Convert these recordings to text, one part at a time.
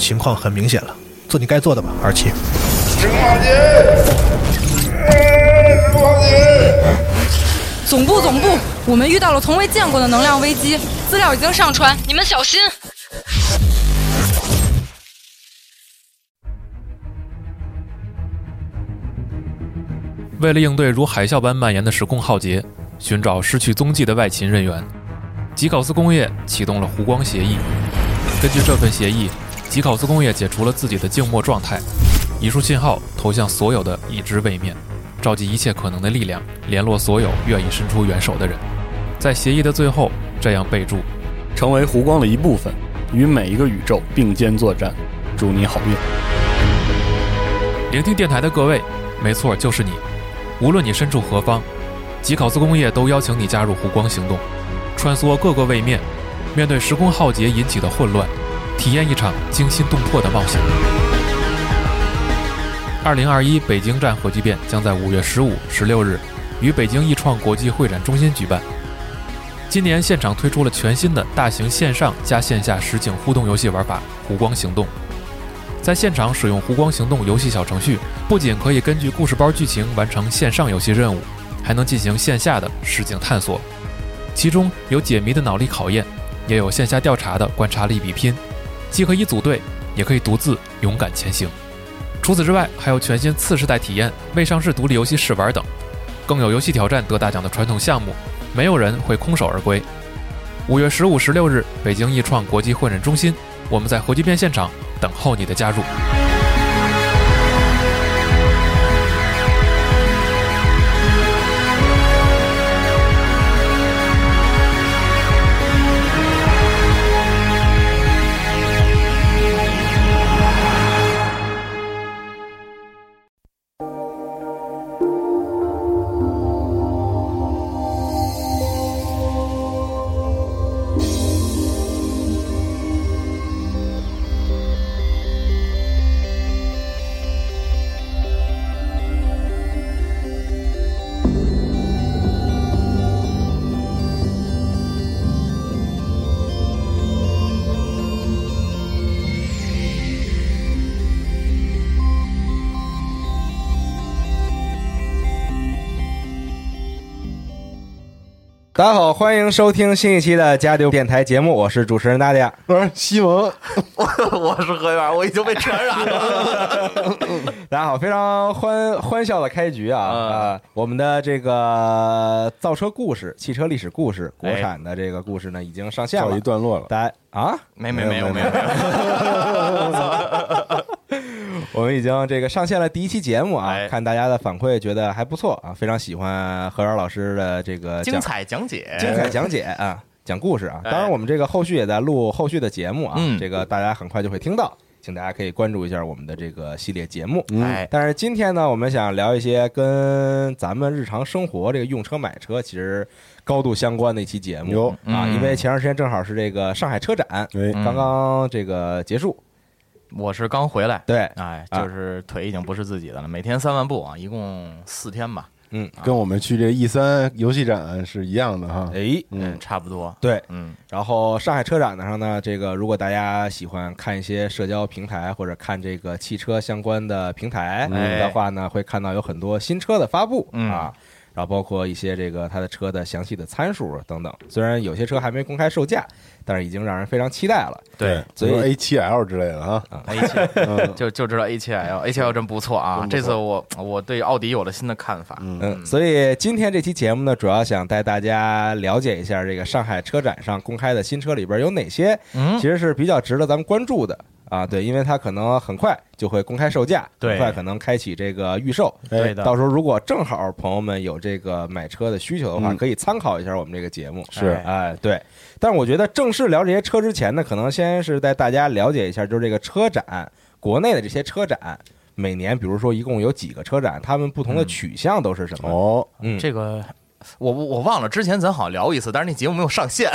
情况很明显了，做你该做的吧，二七。总部总部，我们遇到了从未见过的能量危机，资料已经上传，你们小心。为了应对如海啸般蔓延的时空浩劫，寻找失去踪迹的外勤人员，吉考斯工业启动了湖光协议。根据这份协议，吉考斯工业解除了自己的静默状态，一束信号投向所有的已知位面，召集一切可能的力量，联络所有愿意伸出援手的人。在协议的最后，这样备注：成为湖光的一部分，与每一个宇宙并肩作战。祝你好运！聆听电台的各位，没错，就是你。无论你身处何方，吉考斯工业都邀请你加入湖光行动，穿梭各个位面，面对时空浩劫引起的混乱，体验一场惊心动魄的冒险。二零二一北京站核聚变将在五月十五、十六日于北京易创国际会展中心举办。今年现场推出了全新的大型线上加线下实景互动游戏玩法——湖光行动。在现场使用湖光行动游戏小程序，不仅可以根据故事包剧情完成线上游戏任务，还能进行线下的实景探索。其中有解谜的脑力考验，也有线下调查的观察力比拼，既可以组队，也可以独自勇敢前行。除此之外，还有全新次世代体验、未上市独立游戏试玩等，更有游戏挑战得大奖的传统项目，没有人会空手而归。五月十五、十六日，北京易创国际会展中心，我们在核聚变现场。等候你的加入。大家好，欢迎收听新一期的加丢电台节目，我是主持人大家。我是西蒙，我是何源，我已经被传染了。大家好，非常欢欢笑的开局啊啊！我们的这个造车故事、汽车历史故事、国产的这个故事呢，已经上线了一段落了。大家啊，没没没有没有。我们已经这个上线了第一期节目啊，看大家的反馈，觉得还不错啊，非常喜欢何源老师的这个精彩讲解，精彩讲解啊，讲故事啊。当然，我们这个后续也在录后续的节目啊，这个大家很快就会听到，请大家可以关注一下我们的这个系列节目。哎，但是今天呢，我们想聊一些跟咱们日常生活这个用车买车其实高度相关的一期节目啊，因为前段时间正好是这个上海车展刚刚这个结束。我是刚回来，对，哎，就是腿已经不是自己的了。每天三万步啊，一共四天吧。嗯，跟我们去这 E 三游戏展是一样的哈。哎，嗯，差不多。对，嗯。然后上海车展上呢，这个如果大家喜欢看一些社交平台或者看这个汽车相关的平台的话呢，会看到有很多新车的发布啊。然后包括一些这个它的车的详细的参数等等，虽然有些车还没公开售价，但是已经让人非常期待了。对，所以 A 七 L 之类的啊，A 七 就就知道 A 七 L，A 七 L 真不错啊。这次我我对奥迪有了新的看法。嗯，所以今天这期节目呢，主要想带大家了解一下这个上海车展上公开的新车里边有哪些，其实是比较值得咱们关注的。啊，对，因为它可能很快就会公开售价，很快可能开启这个预售。对的，到时候如果正好朋友们有这个买车的需求的话，可以参考一下我们这个节目。是，哎，对。但是我觉得正式聊这些车之前呢，可能先是带大家了解一下，就是这个车展，国内的这些车展，每年比如说一共有几个车展，他们不同的取向都是什么？哦，嗯，这个我我我忘了之前咱好像聊一次，但是那节目没有上线。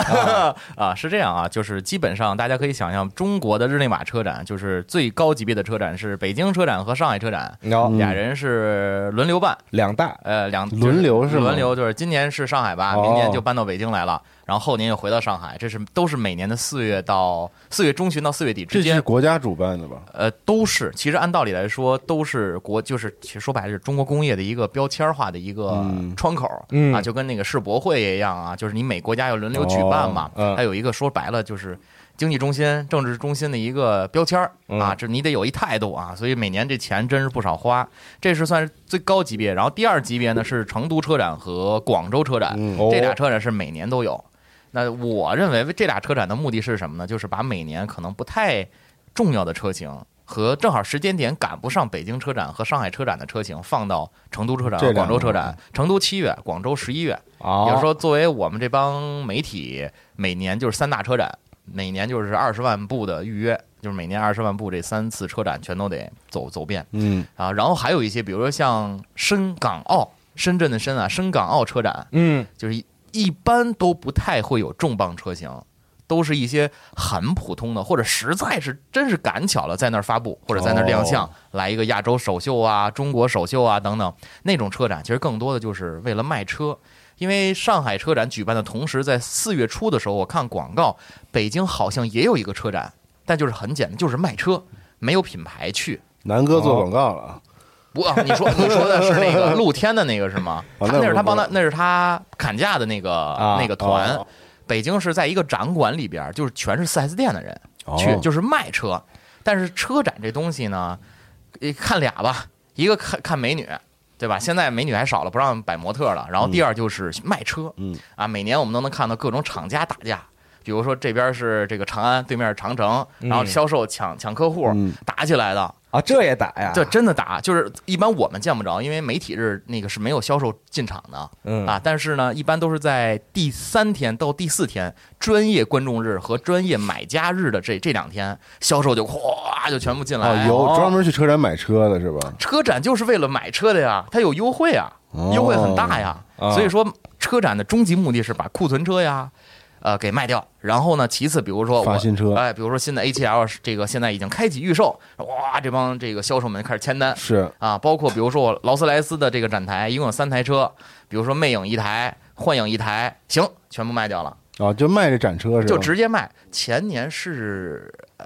啊。是这样啊，就是基本上大家可以想象，中国的日内瓦车展就是最高级别的车展是北京车展和上海车展，俩人是轮流办，两大。呃两轮流是轮流，就是今年是上海吧，明年就搬到北京来了。然后后年又回到上海，这是都是每年的四月到四月中旬到四月底之间。这是国家主办的吧？呃，都是。其实按道理来说，都是国，就是其实说白了是中国工业的一个标签化的一个窗口啊，就跟那个世博会一样啊，就是你每国家要轮流举办嘛。它有一个说白了就是经济中心、政治中心的一个标签啊，这你得有一态度啊。所以每年这钱真是不少花，这是算是最高级别。然后第二级别呢是成都车展和广州车展，这俩车展是每年都有。那我认为这俩车展的目的是什么呢？就是把每年可能不太重要的车型和正好时间点赶不上北京车展和上海车展的车型放到成都车展、广州车展。成都七月，广州十一月。也就是说，作为我们这帮媒体，每年就是三大车展，每年就是二十万部的预约，就是每年二十万部这三次车展全都得走走遍。嗯啊，然后还有一些，比如说像深港澳，深圳的深啊，深港澳车展，嗯，就是一般都不太会有重磅车型，都是一些很普通的，或者实在是真是赶巧了在那儿发布，或者在那儿亮相，来一个亚洲首秀啊、中国首秀啊等等那种车展，其实更多的就是为了卖车。因为上海车展举办的同时，在四月初的时候，我看广告，北京好像也有一个车展，但就是很简单，就是卖车，没有品牌去。南哥做广告了。不，你说你说的是那个 露天的那个是吗？他那是他帮他，那是他砍价的那个那个团。北京是在一个展馆里边，就是全是四 S 店的人去，就是卖车。但是车展这东西呢，看俩吧，一个看看美女，对吧？现在美女还少了，不让摆模特了。然后第二就是卖车，嗯啊，每年我们都能看到各种厂家打架，比如说这边是这个长安，对面是长城，然后销售抢抢客户打起来的。啊，这也打呀？这真的打，就是一般我们见不着，因为媒体日那个是没有销售进场的，嗯啊，但是呢，一般都是在第三天到第四天，专业观众日和专业买家日的这这两天，销售就哗就全部进来。有专门去车展买车的是吧？车展就是为了买车的呀，它有优惠啊，优惠很大呀，所以说车展的终极目的是把库存车呀。呃，给卖掉，然后呢？其次，比如说发新车，哎，比如说新的 A7L，这个现在已经开启预售，哇，这帮这个销售们开始签单，是啊，包括比如说我劳斯莱斯的这个展台，一共有三台车，比如说魅影一台，幻影一台，行，全部卖掉了，啊，就卖这展车是吧？就直接卖。前年是呃。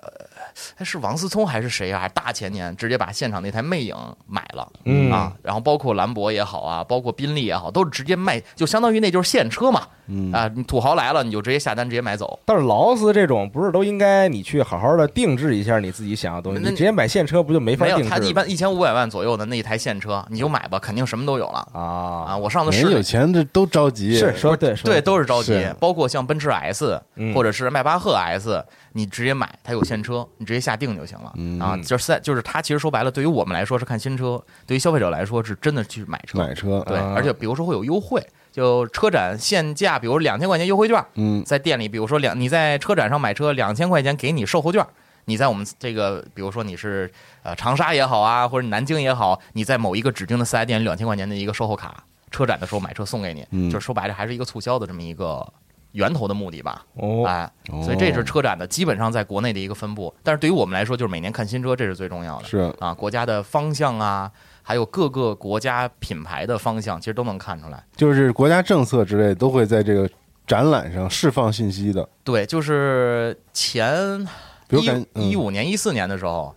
是王思聪还是谁啊？大前年直接把现场那台魅影买了，嗯啊，然后包括兰博也好啊，包括宾利也好，都是直接卖，就相当于那就是现车嘛，嗯啊，土豪来了你就直接下单直接买走。但是劳斯这种不是都应该你去好好的定制一下你自己想要的东西，你直接买现车不就没法定制？没有，他一般一千五百万左右的那一台现车你就买吧，肯定什么都有了啊啊！我上次试，有钱这都着急，是说对对都是着急，是包括像奔驰 S 或者是迈巴赫 S。你直接买，它有现车，你直接下定就行了啊！就是在就是它其实说白了，对于我们来说是看新车，对于消费者来说是真的去买车。买车对，而且比如说会有优惠，就车展限价，比如两千块钱优惠券，嗯，在店里，比如说两你在车展上买车两千块钱给你售后券，你在我们这个比如说你是呃长沙也好啊，或者南京也好，你在某一个指定的四 S 店两千块钱的一个售后卡，车展的时候买车送给你，就是说白了还是一个促销的这么一个。源头的目的吧，哦，哎，所以这是车展的基本上在国内的一个分布。但是对于我们来说，就是每年看新车，这是最重要的。是啊，国家的方向啊，还有各个国家品牌的方向，其实都能看出来。就是国家政策之类都会在这个展览上释放信息的。对，就是前一一五年、一四年的时候，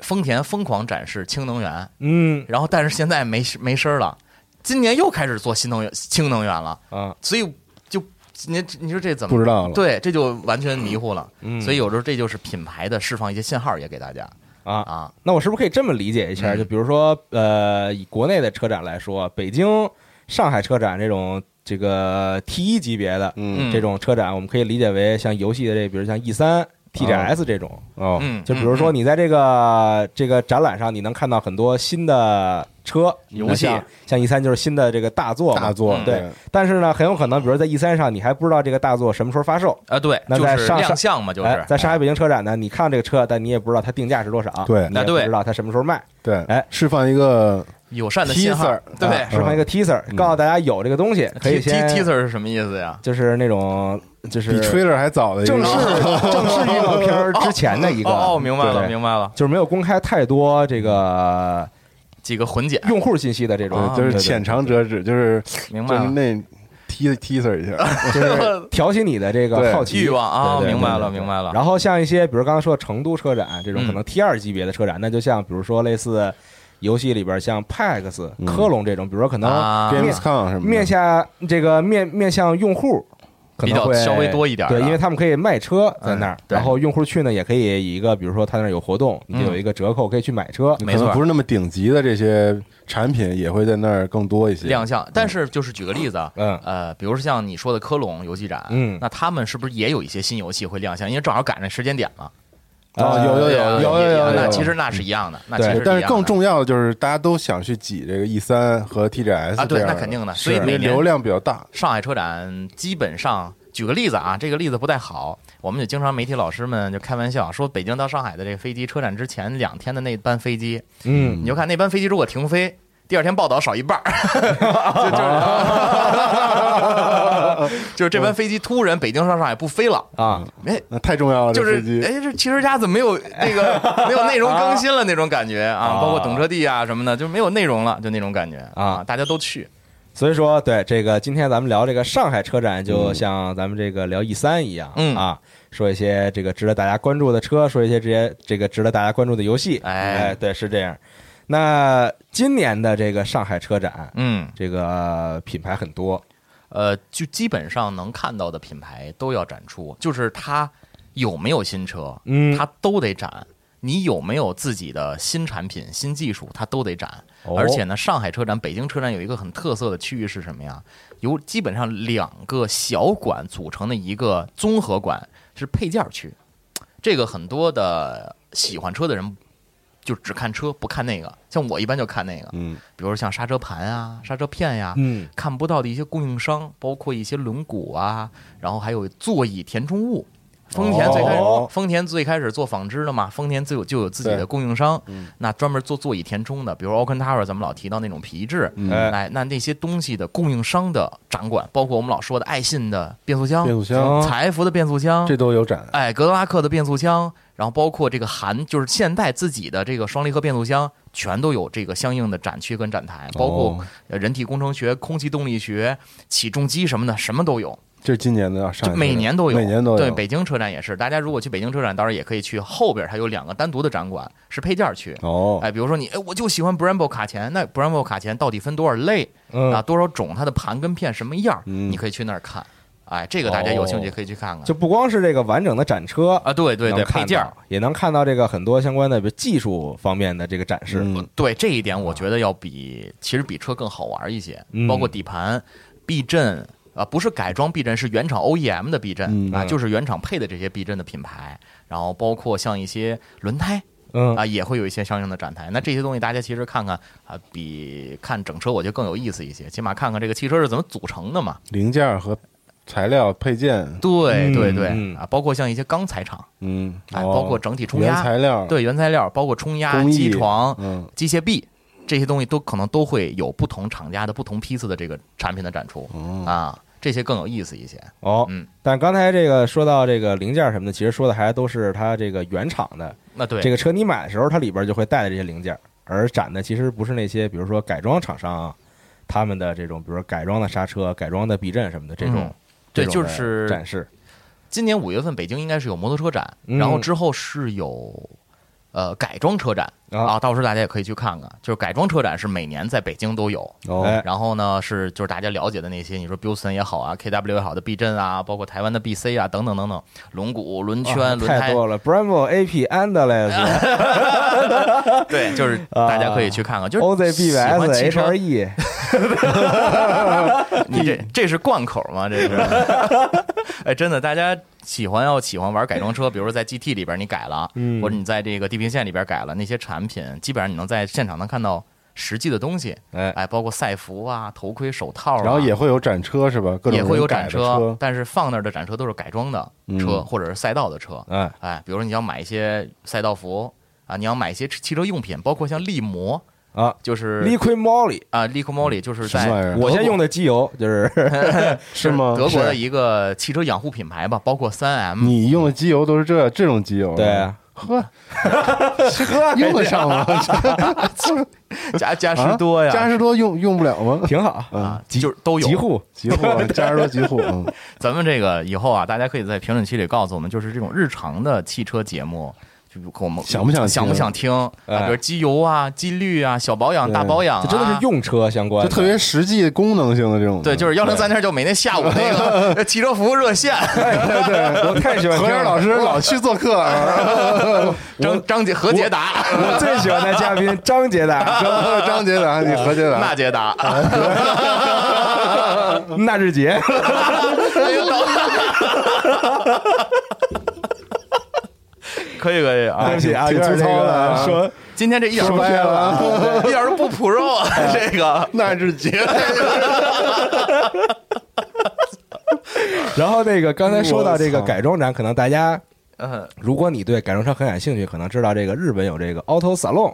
丰田疯狂展示氢能源，嗯，然后但是现在没没声了。今年又开始做新能源、氢能源了啊，所以就。你你说这怎么不知道了？对，这就完全迷糊了。嗯，所以有时候这就是品牌的释放一些信号，也给大家啊啊。那我是不是可以这么理解一下？就比如说，呃，以国内的车展来说，北京、上海车展这种这个 T 一级别的这种车展，我们可以理解为像游戏的这，比如像 E 三、TGS 这种哦。就比如说你在这个这个展览上，你能看到很多新的。车游戏像 E 三就是新的这个大作，大作对。但是呢，很有可能，比如在 E 三上，你还不知道这个大作什么时候发售啊？对，那在上亮相嘛，就是在上海、北京车展呢，你看这个车，但你也不知道它定价是多少，对，那不知道它什么时候卖。对，哎，释放一个友善的信号，对，释放一个 teaser，告诉大家有这个东西，可以先 teaser 是什么意思呀？就是那种就是比 trailer 还早的正式 正式预告片之前的一个哦，明白了，明白了，就是没有公开太多这个几个混剪。用户信息的这种，就是浅尝辄止，就是明白了。那 t teaser 一下，就是挑起你的这个好奇欲望啊，明白了，明白了。然后像一些比如刚刚说成都车展这种可能 T 二级别的车展，那就像比如说类似。游戏里边像 PAX、科隆这种，比如说可能面面向这个面面向用户，比较稍微多一点，对，因为他们可以卖车在那儿，然后用户去呢也可以以一个，比如说他那儿有活动，就有一个折扣可以去买车，没错，不是那么顶级的这些产品也会在那儿更多一些。亮相。但是就是举个例子，嗯。呃，比如说像你说的科隆游戏展，嗯，那他们是不是也有一些新游戏会亮相？因为正好赶上时间点了。啊，有有有有有有，那其实那是一样的，那其实但是更重要的就是大家都想去挤这个 E 三和 TGS 啊，对，那肯定的，所以每流量比较大。上海车展基本上，举个例子啊，这个例子不太好，我们就经常媒体老师们就开玩笑说，北京到上海的这个飞机车展之前两天的那班飞机，嗯，你就看那班飞机如果停飞。第二天报道少一半儿，就就 就是这班飞机突然北京上上海不飞了啊！哎，那太重要了，就是哎，这汽车家怎么没有那个 没有内容更新了那种感觉啊？包括懂车帝啊什么的，就没有内容了，就那种感觉啊！大家都去，所以说对这个今天咱们聊这个上海车展，就像咱们这个聊 E 三一样，嗯啊，说一些这个值得大家关注的车，说一些这些这个值得大家关注的游戏，哎，对，是这样。那今年的这个上海车展，嗯，这个品牌很多，呃，就基本上能看到的品牌都要展出，就是它有没有新车，嗯，它都得展。你有没有自己的新产品、新技术，它都得展。而且呢，上海车展、北京车展有一个很特色的区域是什么呀？由基本上两个小馆组成的一个综合馆，是配件区。这个很多的喜欢车的人。就只看车不看那个，像我一般就看那个，嗯，比如说像刹车盘啊、刹车片呀，嗯，看不到的一些供应商，包括一些轮毂啊，然后还有座椅填充物。丰田最开始，丰田最开始做纺织的嘛，丰田就有就有自己的供应商，那专门做座椅填充的，比如 Alcantara，咱们老提到那种皮质，哎，那那些东西的供应商的展馆，包括我们老说的爱信的变速箱、变速箱、采孚的变速箱，这都有展。哎，格德拉克的变速箱。然后包括这个韩，就是现代自己的这个双离合变速箱，全都有这个相应的展区跟展台，包括人体工程学、空气动力学、起重机什么的，什么都有。这是今年的要上，每年都有，每年都有。对，北京车展也是。大家如果去北京车展，当然也可以去后边，它有两个单独的展馆，是配件区。哦，哎，比如说你，哎，我就喜欢 Brembo 卡钳，那 Brembo 卡钳到底分多少类啊？多少种？它的盘跟片什么样？你可以去那儿看。哎，这个大家有兴趣可以去看看。就不光是这个完整的展车啊，对对对，配件也能看到这个很多相关的技术方面的这个展示。对这一点，我觉得要比其实比车更好玩一些。包括底盘、避震啊，不是改装避震，是原厂 OEM 的避震啊，就是原厂配的这些避震的品牌。然后包括像一些轮胎，嗯啊，也会有一些相应的展台。那这些东西大家其实看看啊，比看整车我觉得更有意思一些。起码看看这个汽车是怎么组成的嘛，零件和。材料配件，对对对啊，包括像一些钢材厂，嗯，哎，包括整体冲压材料，对原材料，包括冲压机床、嗯机械臂这些东西都可能都会有不同厂家的不同批次的这个产品的展出啊，这些更有意思一些哦。嗯，但刚才这个说到这个零件什么的，其实说的还都是它这个原厂的。那对这个车你买的时候，它里边就会带的这些零件，而展的其实不是那些比如说改装厂商他们的这种，比如说改装的刹车、改装的避震什么的这种。对，就是展示。今年五月份北京应该是有摩托车展，然后之后是有呃改装车展啊，到时候大家也可以去看看。就是改装车展是每年在北京都有，然后呢是就是大家了解的那些，你说 Bilson 也好啊，KW 也好的避震啊，包括台湾的 BC 啊等等等等，轮毂、轮圈、轮胎太多了，Brembo、AP、Endless，对，就是大家可以去看看，就是 OZBS、HRE。你这 这是贯口吗？这是，哎，真的，大家喜欢要喜欢玩改装车，比如说在 GT 里边你改了，或者你在这个地平线里边改了，那些产品基本上你能在现场能看到实际的东西，哎哎，包括赛服啊、头盔、手套，然后也会有展车是吧？也会有展车，但是放那儿的展车都是改装的车或者是赛道的车，哎哎，比如说你要买一些赛道服啊，你要买一些汽车用品，包括像力摩。啊，就是 Liqui Moly 啊，Liqui Moly 就是在我先用的机油就是 是吗？德国的一个汽车养护品牌吧，包括三 M。你用的机油都是这这种机油？对，呵，呵，用得上吗？加加湿多呀，加湿多用用不了吗？挺好啊，就是都有极护极护，加湿多极护。嗯，咱们这个以后啊，大家可以在评论区里告诉我们，就是这种日常的汽车节目。就我们想不想想不想听？啊？比如机油啊、机滤啊、小保养、大保养，这真的是用车相关，就特别实际功能性的这种。对，就是幺零三天就每天下午那个汽车服务热线。对对，我太喜欢。何燕老师老去做客，张张杰何杰达，我最喜欢的嘉宾 张杰达，张杰达，你何杰达，那杰达，那日杰。可以可以啊，对不起啊，挺粗糙的。说今天这一点都不了，一点都不 pro 啊，这个那是绝了。然后那个刚才说到这个改装展，可能大家，嗯，如果你对改装车很感兴趣，可能知道这个日本有这个 Auto Salon。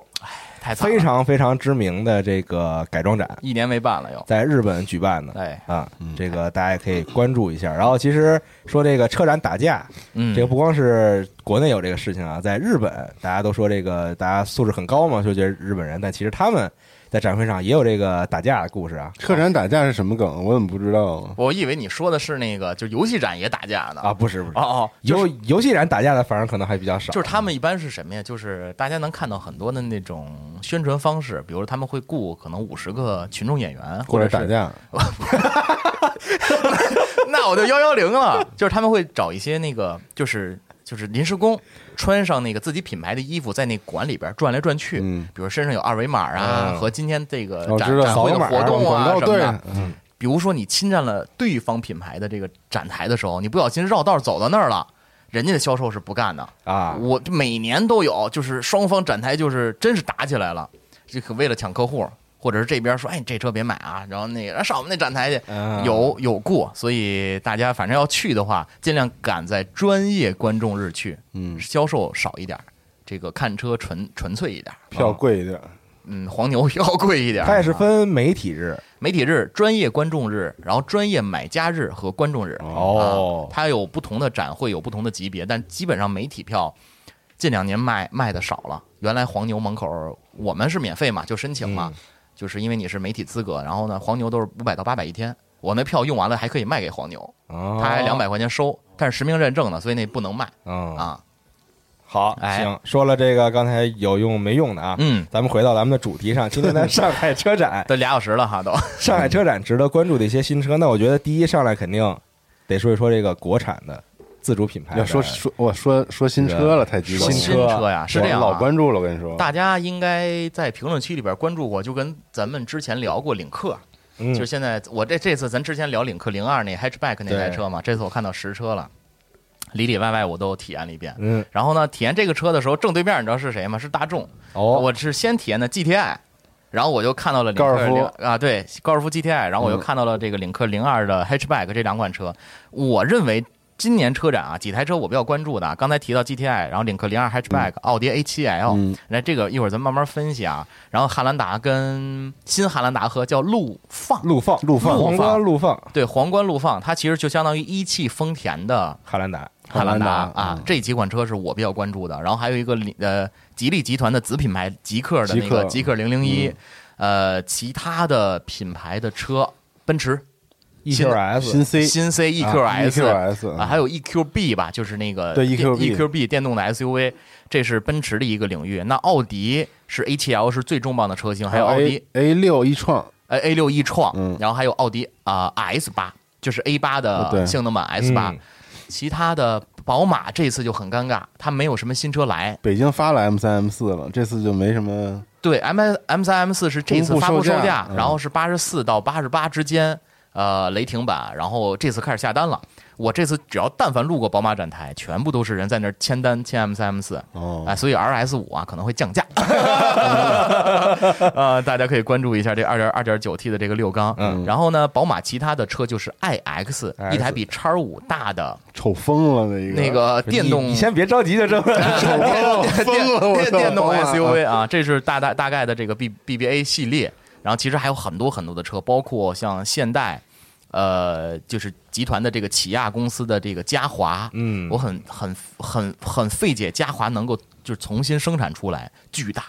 非常非常知名的这个改装展，一年没办了又，在日本举办的，哎。啊，这个大家也可以关注一下。然后其实说这个车展打架，嗯，这个不光是国内有这个事情啊，在日本大家都说这个大家素质很高嘛，就觉得日本人，但其实他们。在展会上也有这个打架的故事啊！车展打架是什么梗？我怎么不知道？我以为你说的是那个，就游戏展也打架呢啊！不是不是哦哦，游游戏展打架的反而可能还比较少。就是他们一般是什么呀？就是大家能看到很多的那种宣传方式，比如他们会雇可能五十个群众演员过来打架。那我就幺幺零了，就是他们会找一些那个，就是就是临时工。穿上那个自己品牌的衣服，在那馆里边转来转去，比如身上有二维码啊，和今天这个展展会的活动啊什么的。比如说你侵占了对方品牌的这个展台的时候，你不小心绕道走到那儿了，人家的销售是不干的啊。我每年都有，就是双方展台就是真是打起来了，这可为了抢客户。或者是这边说，哎，这车别买啊，然后那个上我们那展台去，有有过，所以大家反正要去的话，尽量赶在专业观众日去，嗯，销售少一点，这个看车纯纯粹一点，票贵一点，嗯，黄牛票贵一点。它也是分媒体日、媒体日、专业观众日，然后专业买家日和观众日。哦，它有不同的展会，有不同的级别，但基本上媒体票近两年卖卖的少了。原来黄牛门口我们是免费嘛，就申请嘛。就是因为你是媒体资格，然后呢，黄牛都是五百到八百一天，我那票用完了还可以卖给黄牛，他还两百块钱收，但是实名认证的，所以那不能卖啊。好，行，说了这个刚才有用没用的啊，嗯，咱们回到咱们的主题上，今天在 上海车展都俩小时了哈，都上海车展值得关注的一些新车，那我觉得第一上来肯定得说一说这个国产的。自主品牌要说说我说说新车了，太激动。新车呀，是这样，老关注了。我跟你说，大家应该在评论区里边关注过，就跟咱们之前聊过领克，就是现在我这这次咱之前聊领克零二那 hatchback 那台车嘛，这次我看到实车了，里里外外我都体验了一遍。嗯，然后呢，体验这个车的时候，正对面你知道是谁吗？是大众。哦，我是先体验的 GTI，然后我就看到了领克啊，对，高尔夫 GTI，然后我又看到了这个领克零二的 hatchback 这两款车，我认为。今年车展啊，几台车我比较关注的，刚才提到 GTI，然后领克零二 Hatchback，奥迪 A7L，那这个一会儿咱慢慢分析啊。然后汉兰达跟新汉兰达和叫陆放，陆放，陆放，皇冠陆放，对，皇冠陆放，它其实就相当于一汽丰田的汉兰达，汉兰达啊，这几款车是我比较关注的。然后还有一个呃，吉利集团的子品牌极客的那个极客。零零一，呃，其他的品牌的车，奔驰。EQS 新 C 新 C EQS 啊，还有 EQB 吧，就是那个对 EQB EQB 电动的 SUV，这是奔驰的一个领域。那奥迪是 A7L 是最重磅的车型，还有奥迪 A 六 e 创，呃 A 六 e 创，然后还有奥迪啊 S 八，就是 A 八的性能版 S 八。其他的宝马这次就很尴尬，它没有什么新车来。北京发了 M 三 M 四了，这次就没什么。对 M M 三 M 四是这次发布售价，然后是八十四到八十八之间。呃，雷霆版，然后这次开始下单了。我这次只要但凡路过宝马展台，全部都是人在那儿签单签 M 三 M 四，哦，哎，所以 R S 五啊可能会降价，呃，大家可以关注一下这二点二点九 T 的这个六缸。嗯。然后呢，宝马其他的车就是 I X，一台比叉五大的丑疯了那个。那个电动，你先别着急就这么电疯了电电动 我 SUV 啊，这是大大大概的这个 B B B A 系列。然后其实还有很多很多的车，包括像现代，呃，就是集团的这个起亚公司的这个嘉华，嗯我很很很很费解，嘉华能够就是重新生产出来，巨大，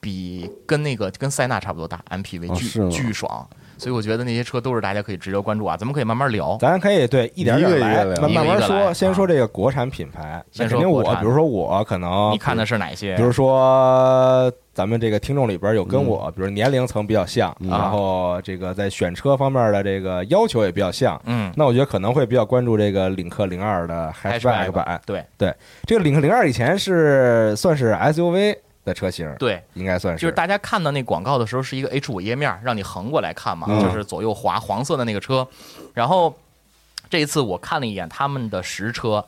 比跟那个跟塞纳差不多大，MPV 巨、哦巨爽。所以我觉得那些车都是大家可以值得关注啊，咱们可以慢慢聊。咱可以对一点点来，一个一个聊慢慢慢说。一个一个先说这个国产品牌，先说国产比如说我可能你看的是哪些？比如说，咱们这个听众里边有跟我，比如年龄层比较像，然后这个在选车方面的这个要求也比较像。嗯，那我觉得可能会比较关注这个领克零二的 hatchback 版。对对，这个领克零二以前是算是 SUV 的车型，对，应该算是就是大家看到那广告的时候是一个 H 五页面，让你横过来看嘛，嗯就是左右滑黄色的那个车。然后这一次我看了一眼他们的实车，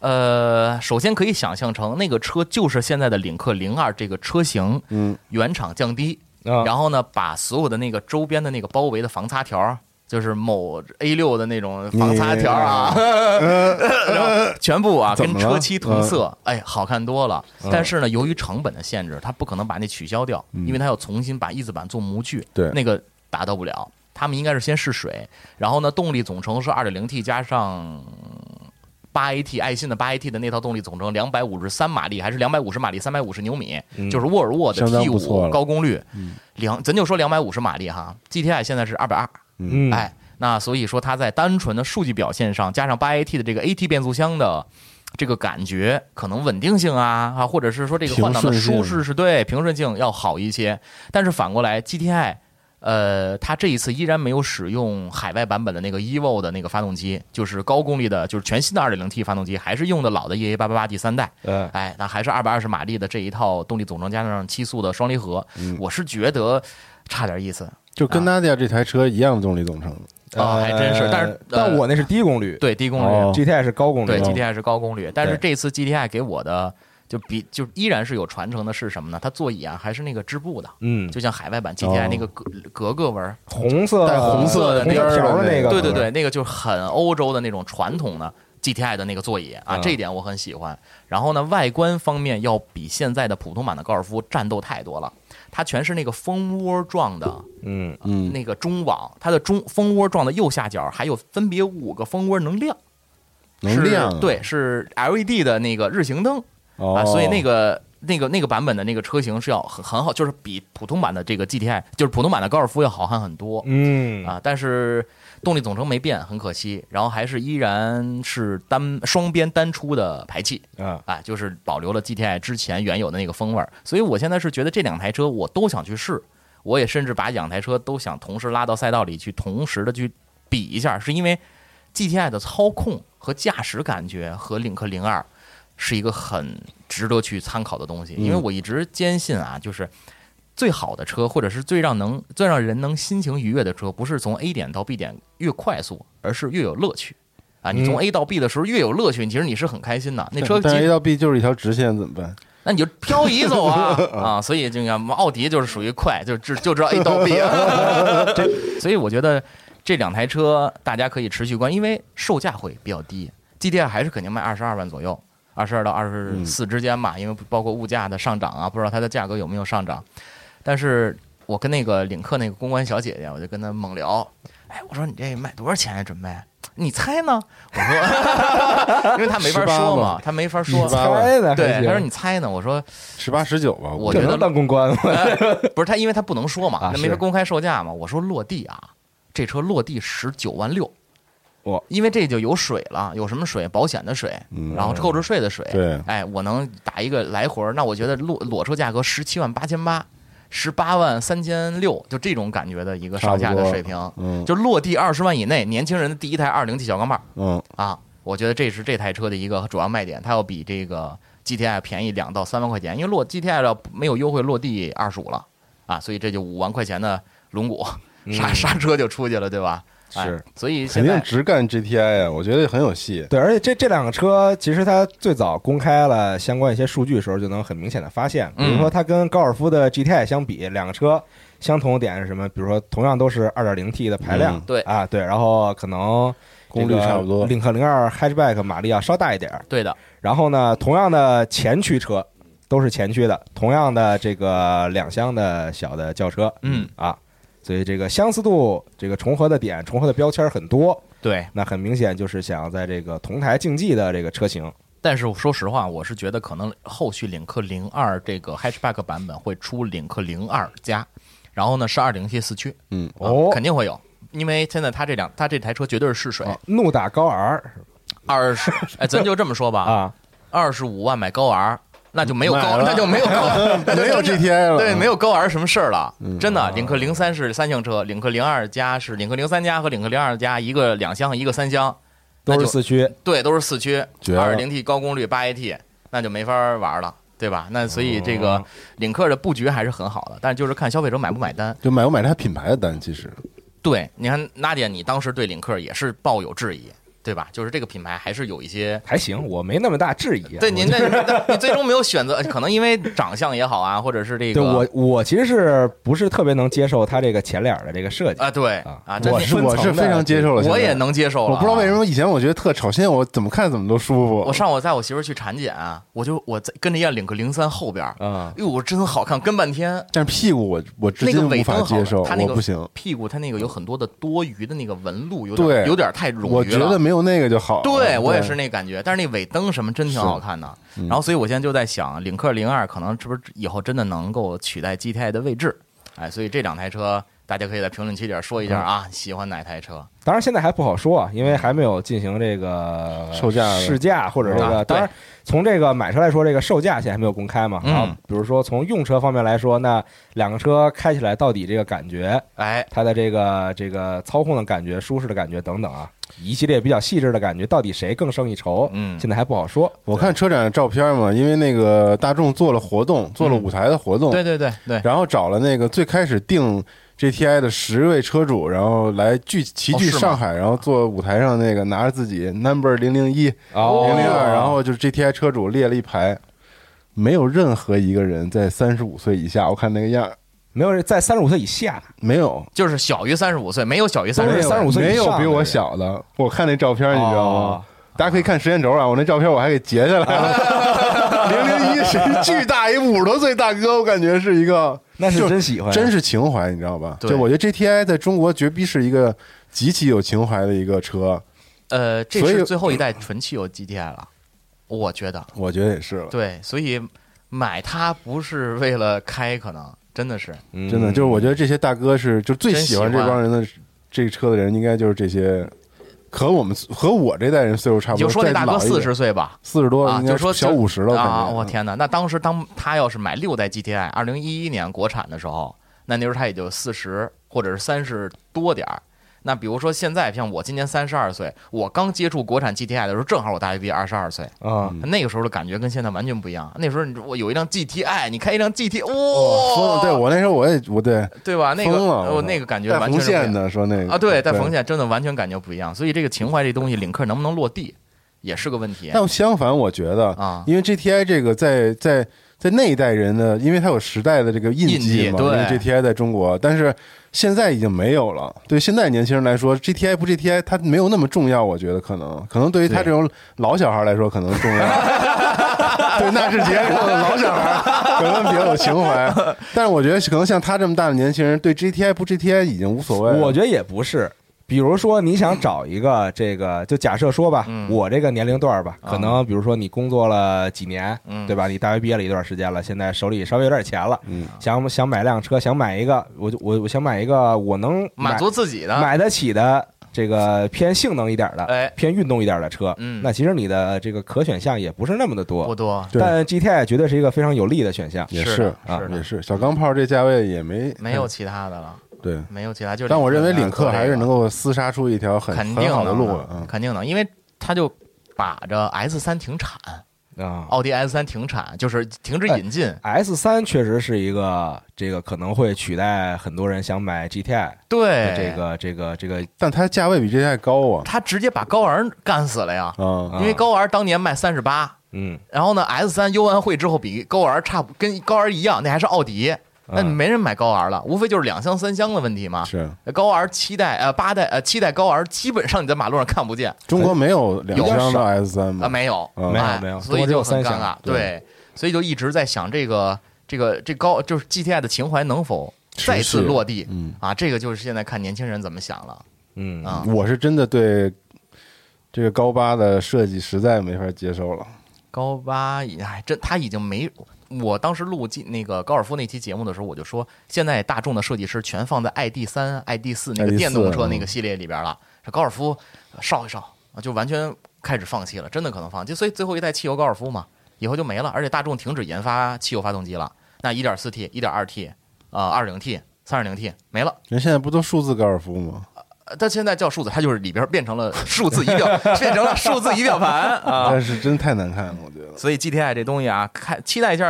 呃，首先可以想象成那个车就是现在的领克零二这个车型，嗯，原厂降低，啊，然后呢把所有的那个周边的那个包围的防擦条。就是某 A 六的那种防擦条啊，然后全部啊跟车漆同色，哎，好看多了。但是呢，由于成本的限制，他不可能把那取消掉，因为他要重新把翼子板做模具，对那个达到不了。他们应该是先试水，然后呢，动力总成是二点零 T 加上八 AT 爱信的八 AT 的那套动力总成两百五十三马力，还是两百五十马力，三百五十牛米，就是沃尔沃的 T 五错高功率，两咱就说两百五十马力哈，GTI 现在是二百二，嗯，哎，那所以说它在单纯的数据表现上，加上八 AT 的这个 AT 变速箱的这个感觉，可能稳定性啊啊，或者是说这个换挡的舒适是对平顺性要好一些。但是反过来，GTI。呃，它这一次依然没有使用海外版本的那个 Evo 的那个发动机，就是高功率的，就是全新的 2.0T 发动机，还是用的老的 EA 888第三代。呃，哎，那还是二百二十马力的这一套动力总成加上七速的双离合，我是觉得差点意思。就跟纳迪亚这台车一样的动力总成，哦，还真是，但是呃但我那是低功率，对低功率，哦，GTI 是高功率，对 GTI 是高功率，但是这次 GTI 给我的就比就依然是有传承的是什么呢？它座椅啊还是那个织布的，嗯，就像海外版 GTI 那个格格格纹，红色带红色的红边儿的条的那个，对对对，那个就是很欧洲的那种传统的 GTI 的那个座椅啊，嗯这一点我很喜欢。然后呢，外观方面要比现在的普通版的高尔夫战斗太多了，它全是那个蜂窝状的嗯嗯，那个中网，它的中蜂窝状的右下角还有分别五个蜂窝能亮，能亮啊对，是 LED 的那个日行灯哦啊，所以那个。那个那个版本的那个车型是要很很好，就是比普通版的这个 GTI，就是普通版的高尔夫要好看很多。嗯啊，但是动力总成没变，很可惜。然后还是依然是单双边单出的排气，啊，啊，就是保留了 GTI 之前原有的那个风味儿。所以我现在是觉得这两台车我都想去试，我也甚至把两台车都想同时拉到赛道里去，同时的去比一下，是因为 GTI 的操控和驾驶感觉和领克零二是一个很值得去参考的东西，因为我一直坚信啊，就是。最好的车，或者是最让能最让人能心情愉悦的车，不是从 A 点到 B 点越快速，而是越有乐趣。啊，你从 A 到 B 的时候越有乐趣，其实你是很开心的。那车但 A 到 B 就是一条直线，怎么办？那你就漂移走啊 啊！所以这个奥迪就是属于快，就知就知道 A 到 B。这 所以我觉得这两台车大家可以持续关，因为售价会比较低，GTI 还是肯定卖二十二万左右，二十二到二十四之间嘛，因为包括物价的上涨啊，不知道它的价格有没有上涨。但是我跟那个领克那个公关小姐姐，我就跟她猛聊，哎，我说你这卖多少钱呀？准备？你猜呢？我说，因为他没法说嘛，他没法说。18万猜呢，对，他说你猜呢？我说十八十九吧，我觉得这能当公关吗？不是他，因为他不能说嘛，啊是那没法公开售价嘛。我说落地啊，这车落地十九万六。哇因为这就有水了，有什么水？保险的水，嗯。然后购置税的水。对。哎，我能打一个来回儿，那我觉得裸裸车价格十七万八千八，十八万三千六，就这种感觉的一个上下的水平，嗯。就落地二十万以内，年轻人的第一台二零 T 小钢炮嗯，啊，我觉得这是这台车的一个主要卖点，它要比这个 GTI 便宜两到三万块钱，因为落 GTI 要没有优惠落地二十五了。啊，所以这就五万块钱的轮毂刹刹车就出去了，对吧？是，所以肯定直干 GTI 啊，我觉得很有戏。对，而且这这两个车其实它最早公开了相关一些数据的时候，就能很明显的发现，比如说它跟高尔夫的 GTI 相比，两个车相同的点是什么？比如说同样都是 2.0T 的排量，对啊，对，然后可能功率差不多，领克零二 Hatchback 马力要稍大一点，对的。然后呢，同样的前驱车都是前驱的，同样的这个两厢的小的轿车，嗯啊。所以这个相似度、这个重合的点、重合的标签很多，对，那很明显就是想要在这个同台竞技的这个车型。但是说实话，我是觉得可能后续领克零二这个 hatchback 版本会出领克零二加，然后呢是二点零 T 四驱，嗯，哦，肯定会有，因为现在它这两它这台车绝对是试水，怒打高 R，二十，哎，咱就这么说吧，啊，二十五万买高 R。那就没有高，那就没有高，没有 GTI 了。对，没有高 R 什么事儿了。真的，领克零三是三厢车，领克零二加是领克零三加和领克零二加一个两厢一个三厢，都是四驱。对，都是四驱，二点零 T 高功率八 AT，那就没法玩了，对吧？那所以这个领克的布局还是很好的，但是就是看消费者买不买单。就买不买它品牌的单，其实。对，你看娜姐，你当时对领克也是抱有质疑。对吧？就是这个品牌还是有一些还行，我没那么大质疑。对您那，你最终没有选择，可能因为长相也好啊，或者是这个。对我，我其实是不是特别能接受它这个前脸的这个设计啊？对啊啊，我是我是非常接受了，我也能接受了。我不知道为什么以前我觉得特吵，现在我怎么看怎么都舒服。我上午带我媳妇去产检，我就我在跟着一领克零三后边啊，呦，我真好看，跟半天。但是屁股我我至今无法接受，它那个不行。屁股它那个有很多的多余的那个纹路，有点有点太冗余了。我觉得没有那个就好。对我也是那感觉，但是那尾灯什么真挺好看的。然后，所以我现在就在想，领克零二可能是不是以后真的能够取代 GTI 的位置？哎，所以这两台车大家可以在评论区里说一下啊，喜欢哪台车？当然现在还不好说，因为还没有进行这个售价试驾或者这个。当然，从这个买车来说，这个售价现在还没有公开嘛。然后，比如说从用车方面来说，那两个车开起来到底这个感觉，哎，它的这个这个操控的感觉、舒适的感觉等等啊。一系列比较细致的感觉，到底谁更胜一筹？嗯，现在还不好说。我看车展的照片嘛，因为那个大众做了活动，做了舞台的活动，对对对对，然后找了那个最开始定 GTI 的十位车主，然后来聚齐聚上海，然后做舞台上那个拿着自己 Number 零零一、零零二，然后就是 GTI 车主列了一排，没有任何一个人在三十五岁以下，我看那个样。没有人在三十五岁以下，没有，就是小于三十五岁，没有小于三十三十五岁，没有比我小的。我看那照片，你知道吗？大家可以看时间轴啊，我那照片我还给截下来了。零零一是巨大一五十多岁大哥，我感觉是一个，那是真喜欢，真是情怀，你知道吧？就我觉得 GTI 在中国绝逼是一个极其有情怀的一个车。呃，这是最后一代纯汽油 GTI 了，我觉得，我觉得也是了。对，所以买它不是为了开，可能。真的是，真的就是，我觉得这些大哥是就最喜欢这帮人的这个车的人，应该就是这些和我们和我这代人岁数差不多。就说那大哥四十岁吧，四十多，就说小五十了啊！我天哪，那当时当他要是买六代 GTI，二零一一年国产的时候，那那时候他也就四十或者是三十多点儿。那比如说现在像我今年三十二岁，我刚接触国产 GTI 的时候，正好我大学毕业二十二岁啊，那个时候的感觉跟现在完全不一样。那时候我有一辆 GTI，你开一辆 GT，哇，对我那时候我也我对对吧？那个我那个感觉完全是线的说那个啊，对，带缝线真的完全感觉不一样。所以这个情怀这东西，领克能不能落地也是个问题。但相反，我觉得啊，因为 GTI 这个在在在那一代人的，因为它有时代的这个印记嘛，因为 GTI 在中国，但是。现在已经没有了。对现在年轻人来说，GTI 不 GTI，它没有那么重要。我觉得可能，可能对于他这种老小孩来说，可能重要。对纳智捷这种老小孩，可能比较有情怀。但是我觉得，可能像他这么大的年轻人，对 GTI 不 GTI 已经无所谓。我觉得也不是。比如说，你想找一个这个，就假设说吧，我这个年龄段吧，可能比如说你工作了几年，对吧？你大学毕业了一段时间了，现在手里稍微有点钱了，想想买辆车，想买一个，我就我我想买一个我能满足自己的。买得起的这个偏性能一点的，哎，偏运动一点的车。那其实你的这个可选项也不是那么的多，不多。但 GTI 绝对是一个非常有利的选项，也是啊，也是。小钢炮这价位也没没有其他的了。对，没有其他，就但我认为领克还是能够厮杀出一条很很好的路，肯定能，因为他就把着 S 三停产，啊，奥迪 S 三停产，就是停止引进。S 三确实是一个这个可能会取代很多人想买 GTI 对。这个这个这个，但它价位比 GTI 高啊，它直接把高 R 干死了呀，啊，因为高 R 当年卖三十八，嗯，然后呢 S 三优完会之后比高尔差不跟高尔一样，那还是奥迪。那没人买高 R 了，无非就是两厢三厢的问题嘛。是高 R 七代呃八代呃七代高 R 基本上你在马路上看不见中国没有两厢的 S 三啊，吗？没有嗯没有哎没有所以就很尴尬。对，所以就一直在想这个这个这高就是 GTI 的情怀能否再次落地嗯啊？这个就是现在看年轻人怎么想了嗯啊。我是真的对这个高八的设计实在没法接受了。高八已哎，这他已经没。我当时录进那个高尔夫那期节目的时候，我就说，现在大众的设计师全放在 ID 三、ID 四那个电动车那个系列里边了。这高尔夫烧一烧啊，就完全开始放弃了，真的可能放弃。所以最后一代汽油高尔夫嘛，以后就没了。而且大众停止研发汽油发动机了。那一点四 T、一点二 T、呃 2.0T、3.0T 没了。人现在不都数字高尔夫吗？呃它现在叫数字，它就是里边变成了数字仪表，变成了数字仪表盘啊。但是真太难看了，我觉得。所以 GTI 这东西啊，看期待一下，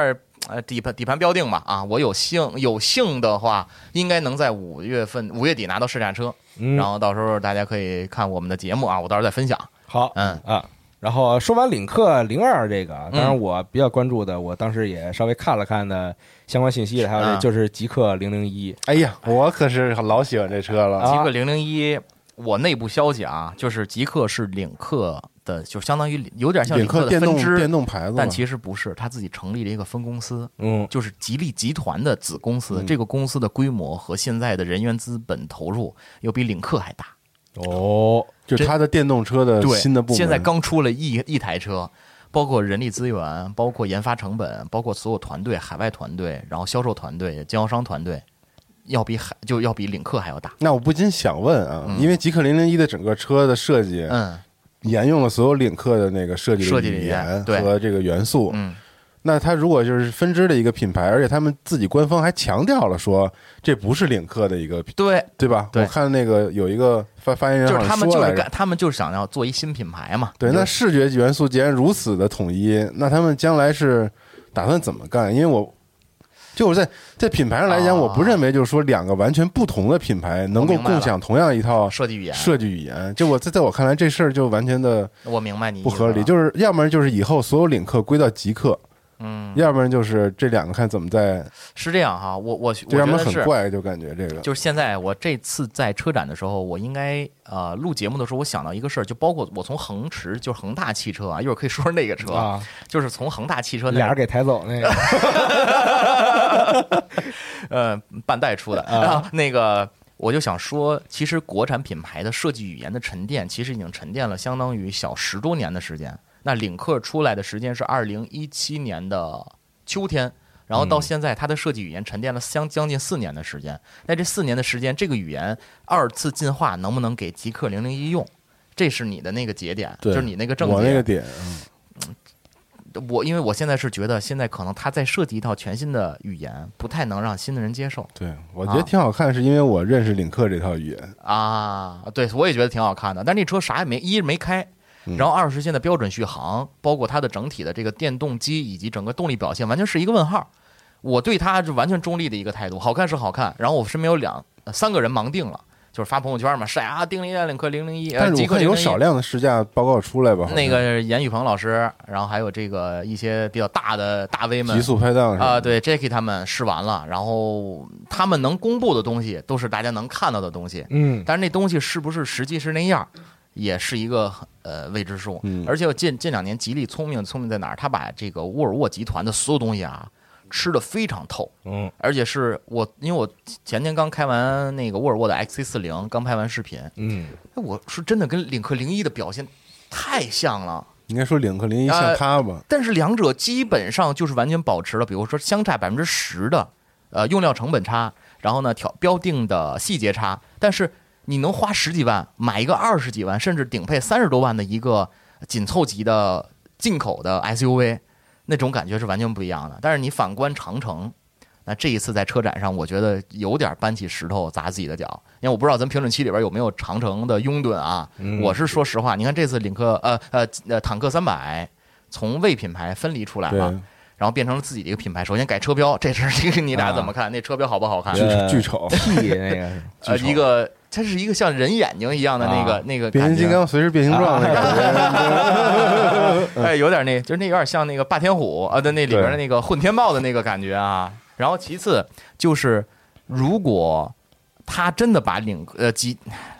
呃，底盘底盘标定吧啊，我有幸有幸的话，应该能在五月份五月底拿到试驾车，嗯然后到时候大家可以看我们的节目啊，我到时候再分享。好，嗯啊。然后说完领克零二这个，当然嗯我比较关注的，我当时也稍微看了看的相关信息，还有就是极客零零一，哎呀，我可是老喜欢这车了。极客零零一，我内部消息啊，就是极客是领克的，就相当于有点像领克的电动分支，电动牌子，但其实不是，他自己成立了一个分公司，嗯就是吉利集团的子公司。嗯这个公司的规模和现在的人员资本投入又比领克还大。哦，就它的电动车的，新的部门，现在刚出了一一台车，包括人力资源，包括研发成本，包括所有团队、海外团队，然后销售团队、经销商团队，要比海就要比领克还要大。那我不禁想问啊，嗯因为极氪零零一的整个车的设计，嗯沿用了所有领克的那个设计设计的语理念言对和这个元素。嗯，那它如果就是分支的一个品牌，而且他们自己官方还强调了说这不是领克的一个，对，对吧？对我看那个有一个发发言人就是他们就是干，他们就是想要做一新品牌嘛。对，那视觉元素既然如此的统一，那他们将来是打算怎么干？因为我就我在在品牌上来讲，啊我不认为就是说两个完全不同的品牌能够共享同样一套设计语言，设计语言。就我在在我看来，这事儿就完全的我明白你不合理。就是要不然就是以后所有领克归到极客，嗯，要不然就是这两个看怎么在，是这样哈。我我我觉得。很怪，就感觉这个就是现在，我这次在车展的时候，我应该呃录节目的时候，我想到一个事儿，就包括我从恒驰，就是恒大汽车啊，一会儿可以说说那个车，啊，就是从恒大汽车俩人给抬走那个，呃半代出的，啊然后那个我就想说，其实国产品牌的设计语言的沉淀，其实已经沉淀了相当于小十多年的时间。那领克出来的时间是二零一七年的秋天。然后到现在，它的设计语言沉淀了相将近四年的时间。那这四年的时间，这个语言二次进化能不能给极客零零一用？这是你的那个节点，就是你那个症结。我那个点，我因为我现在是觉得，现在可能他在设计一套全新的语言，不太能让新的人接受对我觉得挺好看，是因为我认识领克这套语言。啊。对，我也觉得挺好看的，但这车啥也没，一是没开，嗯然后二是现在标准续航，包括它的整体的这个电动机以及整个动力表现，完全是一个问号。我对它是完全中立的一个态度，好看是好看，然后我身边有两呃三个人盲定了，就是发朋友圈嘛，晒啊，定了一辆领克零零一，呃，但是极客001我看有少量的试驾报告出来吧？那个严宇鹏老师，然后还有这个一些比较大的大 V 们。极，速拍档啊、对 Jacky 他们试完了，然后他们能公布的东西都是大家能看到的东西，嗯，但是那东西是不是实际是那样，也是一个呃未知数。嗯而且我近近两年吉利聪明聪明在哪儿？他把这个沃尔沃集团的所有东西啊吃的非常透，嗯，而且是我因为我前天刚开完那个沃尔沃的 XC 四零，刚拍完视频，嗯，哎我是真的跟领克零一的表现太像了。应该说领克零一像呃它吧？但是两者基本上就是完全保持了，比如说相差百分之十的呃用料成本差，然后呢调标定的细节差，但是你能花十几万买一个二十几万甚至顶配三十多万的一个紧凑级的进口的 SUV，那种感觉是完全不一样的。但是你反观长城。那这一次在车展上，我觉得有点搬起石头砸自己的脚，因为我不知道咱评论区里边有没有长城的拥趸啊。我是说实话，你看这次领克呃呃呃坦克三百，从魏品牌分离出来了，然后变成了自己的一个品牌。首先改车标，这事这个你俩怎么看？那车标好不好看？巨巨丑，T 那个呃一个。它是一个像人眼睛一样的那个那个变形金刚随时变形状的感觉，哎，有点那，就是那有点像那个霸天虎啊的那里边的那个混天豹的那个感觉啊。然后其次就是，如果他真的把领呃几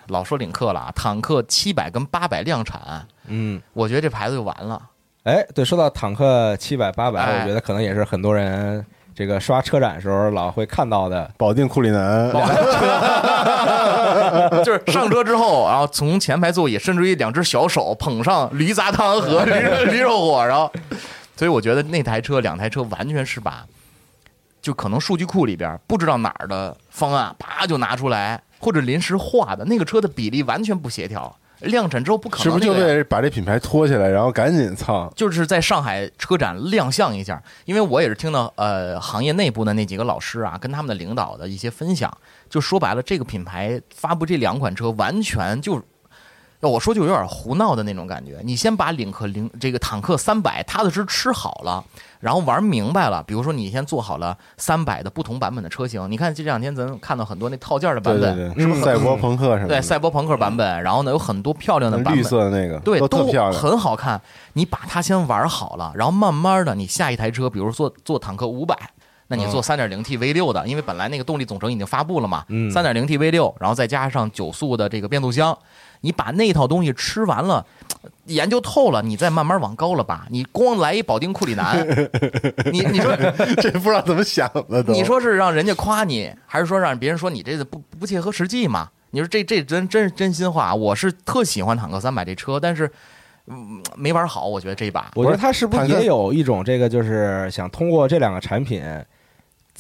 老说领克了啊，坦克七百跟八百量产，嗯，我觉得这牌子就完了。哎，对，说到坦克七百八百，我觉得可能也是很多人。这个刷车展时候老会看到的保定库里南，就是 上车之后，然后从前排座椅伸出一两只小手捧上驴杂汤和驴 驴肉火烧，所以我觉得那台车两台车完全是把，就可能数据库里边不知道哪儿的方案啪就拿出来，或者临时画的那个车的比例完全不协调。量产之后不可能，是不是就为把这品牌拖起来，然后赶紧操？就是在上海车展亮相一下，因为我也是听到呃行业内部的那几个老师啊，跟他们的领导的一些分享，就说白了，这个品牌发布这两款车，完全就。我说就有点胡闹的那种感觉。你先把领克零这个坦克三百踏踏实吃好了，然后玩明白了。比如说你先做好了三百的不同版本的车型。你看这两天咱看到很多那套件的版本，是不是赛博朋克什么？对，赛博朋克版本。然后呢，有很多漂亮的版本，绿色的那个，对，都很好看。你把它先玩好了，然后慢慢的，你下一台车，比如说做坦克五百，那你做三点零 T V 六的，因为本来那个动力总成已经发布了嘛，三点零 T V 六，然后再加上九速的这个变速箱。你把那套东西吃完了，研究透了，你再慢慢往高了拔。你光来一保定库里南，你你说 这不知道怎么想的都。你说是让人家夸你，还是说让别人说你这个不不切合实际嘛？你说这这真真是真心话。我是特喜欢坦克三百这车，但是嗯没玩好。我觉得这一把，我觉得他是不是也有一种这个，就是想通过这两个产品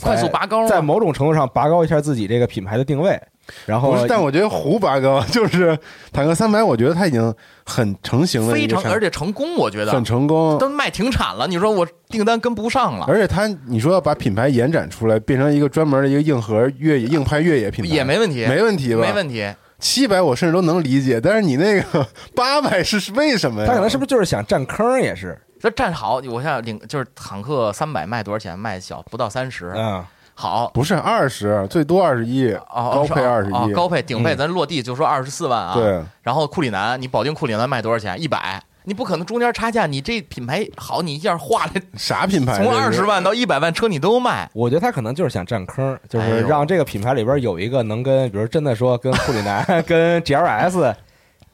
快速拔高，在某种程度上拔高一下自己这个品牌的定位。然后，不是，但我觉得胡拔高 就是坦克三百，我觉得它已经很成型了，非常而且成功，我觉得很成功，都卖停产了。你说我订单跟不上了，而且它，你说要把品牌延展出来，变成一个专门的一个硬核越野硬派越野品牌，也没问题，没问题吧？没问题。七百我甚至都能理解，但是你那个八百是为什么呀？他可能是不是就是想占坑？也是，这站好。我现在领就是坦克三百卖多少钱？卖小不到三十。嗯。好，不是二十，最多二十一，高配二十一，高配顶配咱落地就说二十四万啊。对，然后库里南，你保定库里南卖多少钱？一百，你不可能中间差价，你这品牌好，你一下划了 啥品牌？从二十万到一百万车你都卖。我觉得他可能就是想占坑，就是让这个品牌里边有一个能跟，比如真的说跟库里南、跟 GLS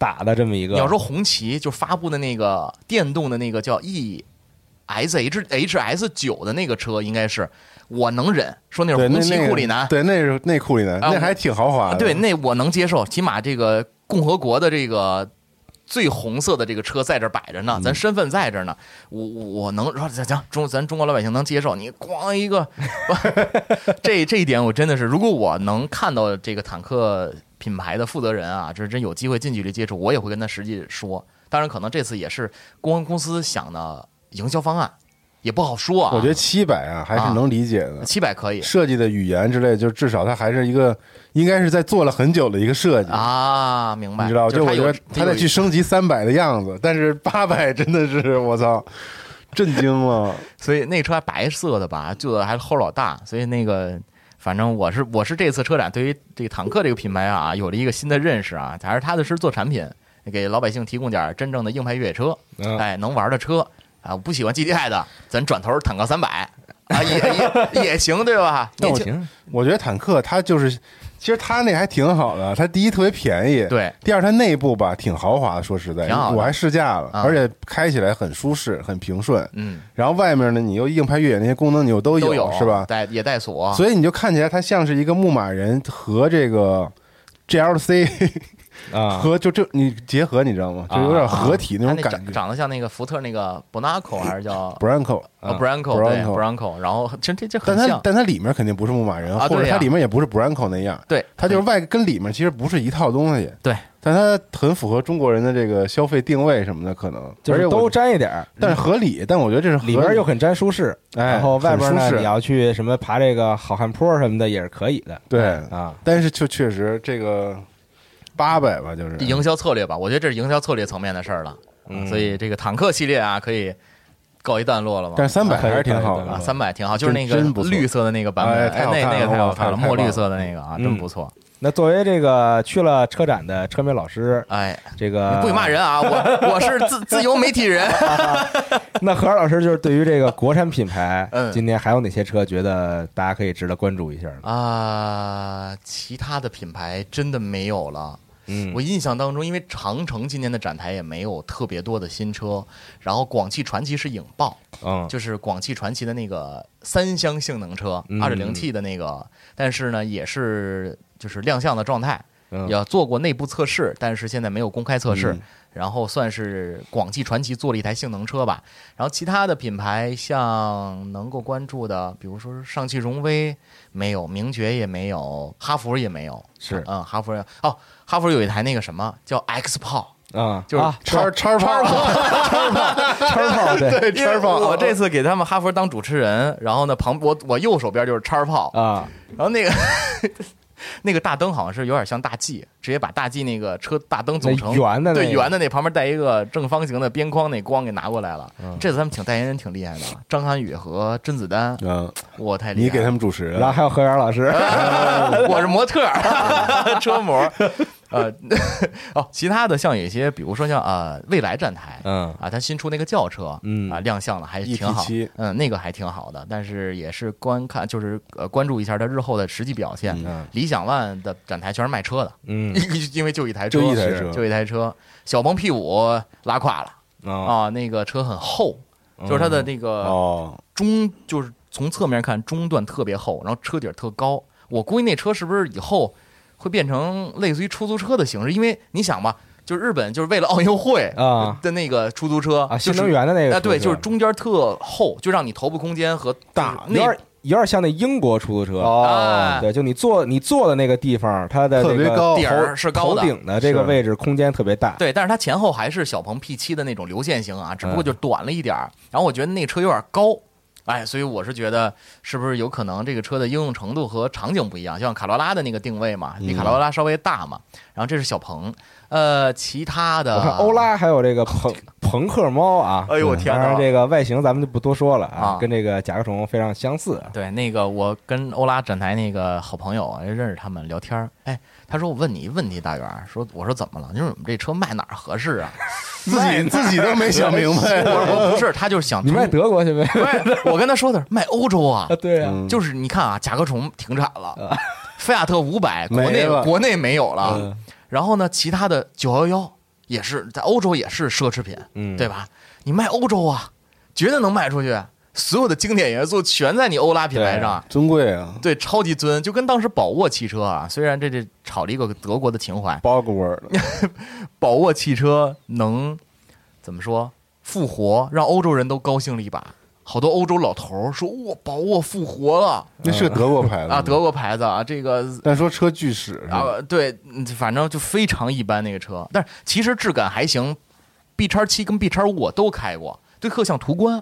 打的这么一个。你要说红旗就发布的那个电动的那个叫 E S H H S 九的那个车，应该是。我能忍，说那是红旗库里南，对，那是那库里南，那还挺豪华的。对，那我能接受，起码这个共和国的这个最红色的这个车在这摆着呢，咱身份在这呢，我我能说行，中咱中国老百姓能接受。你咣一个，这这一点我真的是，如果我能看到这个坦克品牌的负责人啊，这是真有机会近距离接触，我也会跟他实际说。当然，可能这次也是公安公司想的营销方案。也不好说啊，我觉得七百啊还是能理解的，七百可以设计的语言之类，就至少它还是一个应该是在做了很久的一个设计啊，明白？你知道，就我觉得他得去升级三百的样子，但是八百真的是我操，震惊了。所以那车还白色的吧，就还是后老大，所以那个反正我是我是这次车展对于这个坦克这个品牌啊有了一个新的认识啊，还是踏踏实实做产品，给老百姓提供点真正的硬派越野车，哎，能玩的车。啊，我不喜欢 GTI 的，咱转头坦克三百啊，也也也行，对吧？也行。我觉得坦克它就是，其实它那还挺好的。它第一特别便宜，对。第二，它内部吧挺豪华的，说实在，我还试驾了，而且开起来很舒适，很平顺。嗯。然后外面呢，你又硬派越野那些功能，你又都有，是吧？带也带锁，所以你就看起来它像是一个牧马人和这个 GLC。啊，和就这你结合你知道吗？就有点合体那种感觉，长得像那个福特那个 Bronco 还是叫 Bronco 啊 Bronco 对 Bronco，然后其实这这很像，但它里面肯定不是牧马人，或者它里面也不是 Bronco 那样，对，它就是外跟里面其实不是一套东西，对，但它很符合中国人的这个消费定位什么的，可能。就是都沾一点，但是合理，但我觉得这是里边又很沾舒适，然后外边呢你要去什么爬这个好汉坡什么的也是可以的，对。啊，但是就确实这个。八百吧，就是营销策略吧。我觉得这是营销策略层面的事儿了。所以这个坦克系列啊，可以告一段落了吧？但是三百还是挺好的，三百挺好，就是那个绿色的那个版本，那那个太好看了，墨绿色的那个啊，真不错。那作为这个去了车展的车媒老师，哎，这个不许骂人啊！我 我是自自由媒体人。那何老师就是对于这个国产品牌，嗯，今天还有哪些车觉得大家可以值得关注一下呢？啊，其他的品牌真的没有了。嗯，我印象当中，因为长城今年的展台也没有特别多的新车，然后广汽传祺是影豹，嗯，就是广汽传祺的那个三厢性能车，二点零 T 的那个，但是呢，也是。就是亮相的状态，也做过内部测试，但是现在没有公开测试。然后算是广汽传祺做了一台性能车吧。然后其他的品牌像能够关注的，比如说上汽荣威没有，名爵也没有，哈弗也没有。是，嗯，哈弗哦，哈弗有一台那个什么叫 X 炮啊，就是叉叉炮，叉炮，叉炮，对，叉炮。我这次给他们哈弗当主持人，然后呢，旁我我右手边就是叉炮啊，然后那个。那个大灯好像是有点像大 G，直接把大 G 那个车大灯组成圆的，对圆的那旁边带一个正方形的边框，那光给拿过来了。这次他们请代言人挺厉害的，张涵予和甄子丹。嗯，我太厉害。你给他们主持，然后还有何源老师，我是模特，车模。呃，哦，其他的像有一些，比如说像呃未来站台，嗯啊，它新出那个轿车，嗯啊亮相了，还挺好，嗯那个还挺好的，但是也是观看，就是呃关注一下它日后的实际表现。理想 ONE 的展台全是卖车的，嗯，因为就一台车，就一台车，就一台车，小鹏 P 五拉胯了啊，那个车很厚，就是它的那个中，就是从侧面看中段特别厚，然后车底特高，我估计那车是不是以后？会变成类似于出租车的形式，因为你想吧，就是日本就是为了奥运会啊。的那个出租车啊，新能源的那个啊，对，就是中间特厚，就让你头部空间和大，有点有点像那英国出租车。哦，对，就你坐你坐的那个地方，它的特别高，顶是高的，头顶的这个位置空间特别大，对，但是它前后还是小鹏 P 七的那种流线型啊，只不过就短了一点儿，然后我觉得那车有点高。哎，所以我是觉得，是不是有可能这个车的应用程度和场景不一样？像卡罗拉的那个定位嘛，比卡罗拉稍微大嘛。然后这是小鹏，呃，其他的，我看欧拉还有这个朋朋克猫啊。哎呦我天！当然这个外形咱们就不多说了啊，跟这个甲壳虫非常相似。对，那个我跟欧拉展台那个好朋友啊，认识他们聊天儿哎。他说：“我问你一问题，大元说，我说怎么了？你说我们这车卖哪儿合适啊？自己自己都没想明白。我说不是，他就是想 你卖德国去呗。我跟他说的是卖欧洲啊。对啊，就是你看啊，甲壳虫停产了，菲亚特五百国内国内没有了。然后呢，其他的九幺幺也是在欧洲也是奢侈品，对吧？你卖欧洲啊，绝对能卖出去。”所有的经典元素全在你欧拉品牌上，尊贵啊！对，超级尊，就跟当时宝沃汽车啊，虽然这这炒了一个德国的情怀，包个味儿。宝沃汽车能怎么说复活，让欧洲人都高兴了一把。好多欧洲老头儿说：“哇，宝沃复活了！”那是个德国牌子啊，德国牌子啊，这个。但说车巨屎啊，对，反正就非常一般那个车，但是其实质感还行。B 叉七跟 B 叉五我都开过，对，特像途观。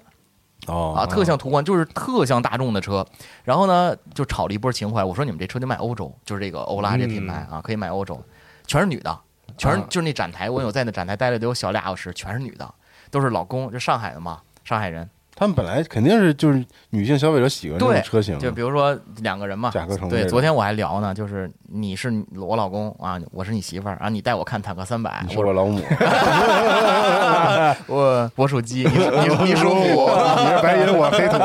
哦啊，特像途观就是特像大众的车，然后呢就炒了一波情怀。我说你们这车就卖欧洲，就是这个欧拉这品牌啊，可以卖欧洲，全是女的，全是就是那展台，我有在那展台待了得有小俩小时，全是女的，都是老公，就上海的嘛，上海人。他们本来肯定是就是女性消费者喜欢这种车型，就比如说两个人嘛，对，昨天我还聊呢，就是你是我老公啊，我是你媳妇儿啊，你带我看坦克三百，你是我老母，我我属鸡，你你你属虎，你是白银，我黑土，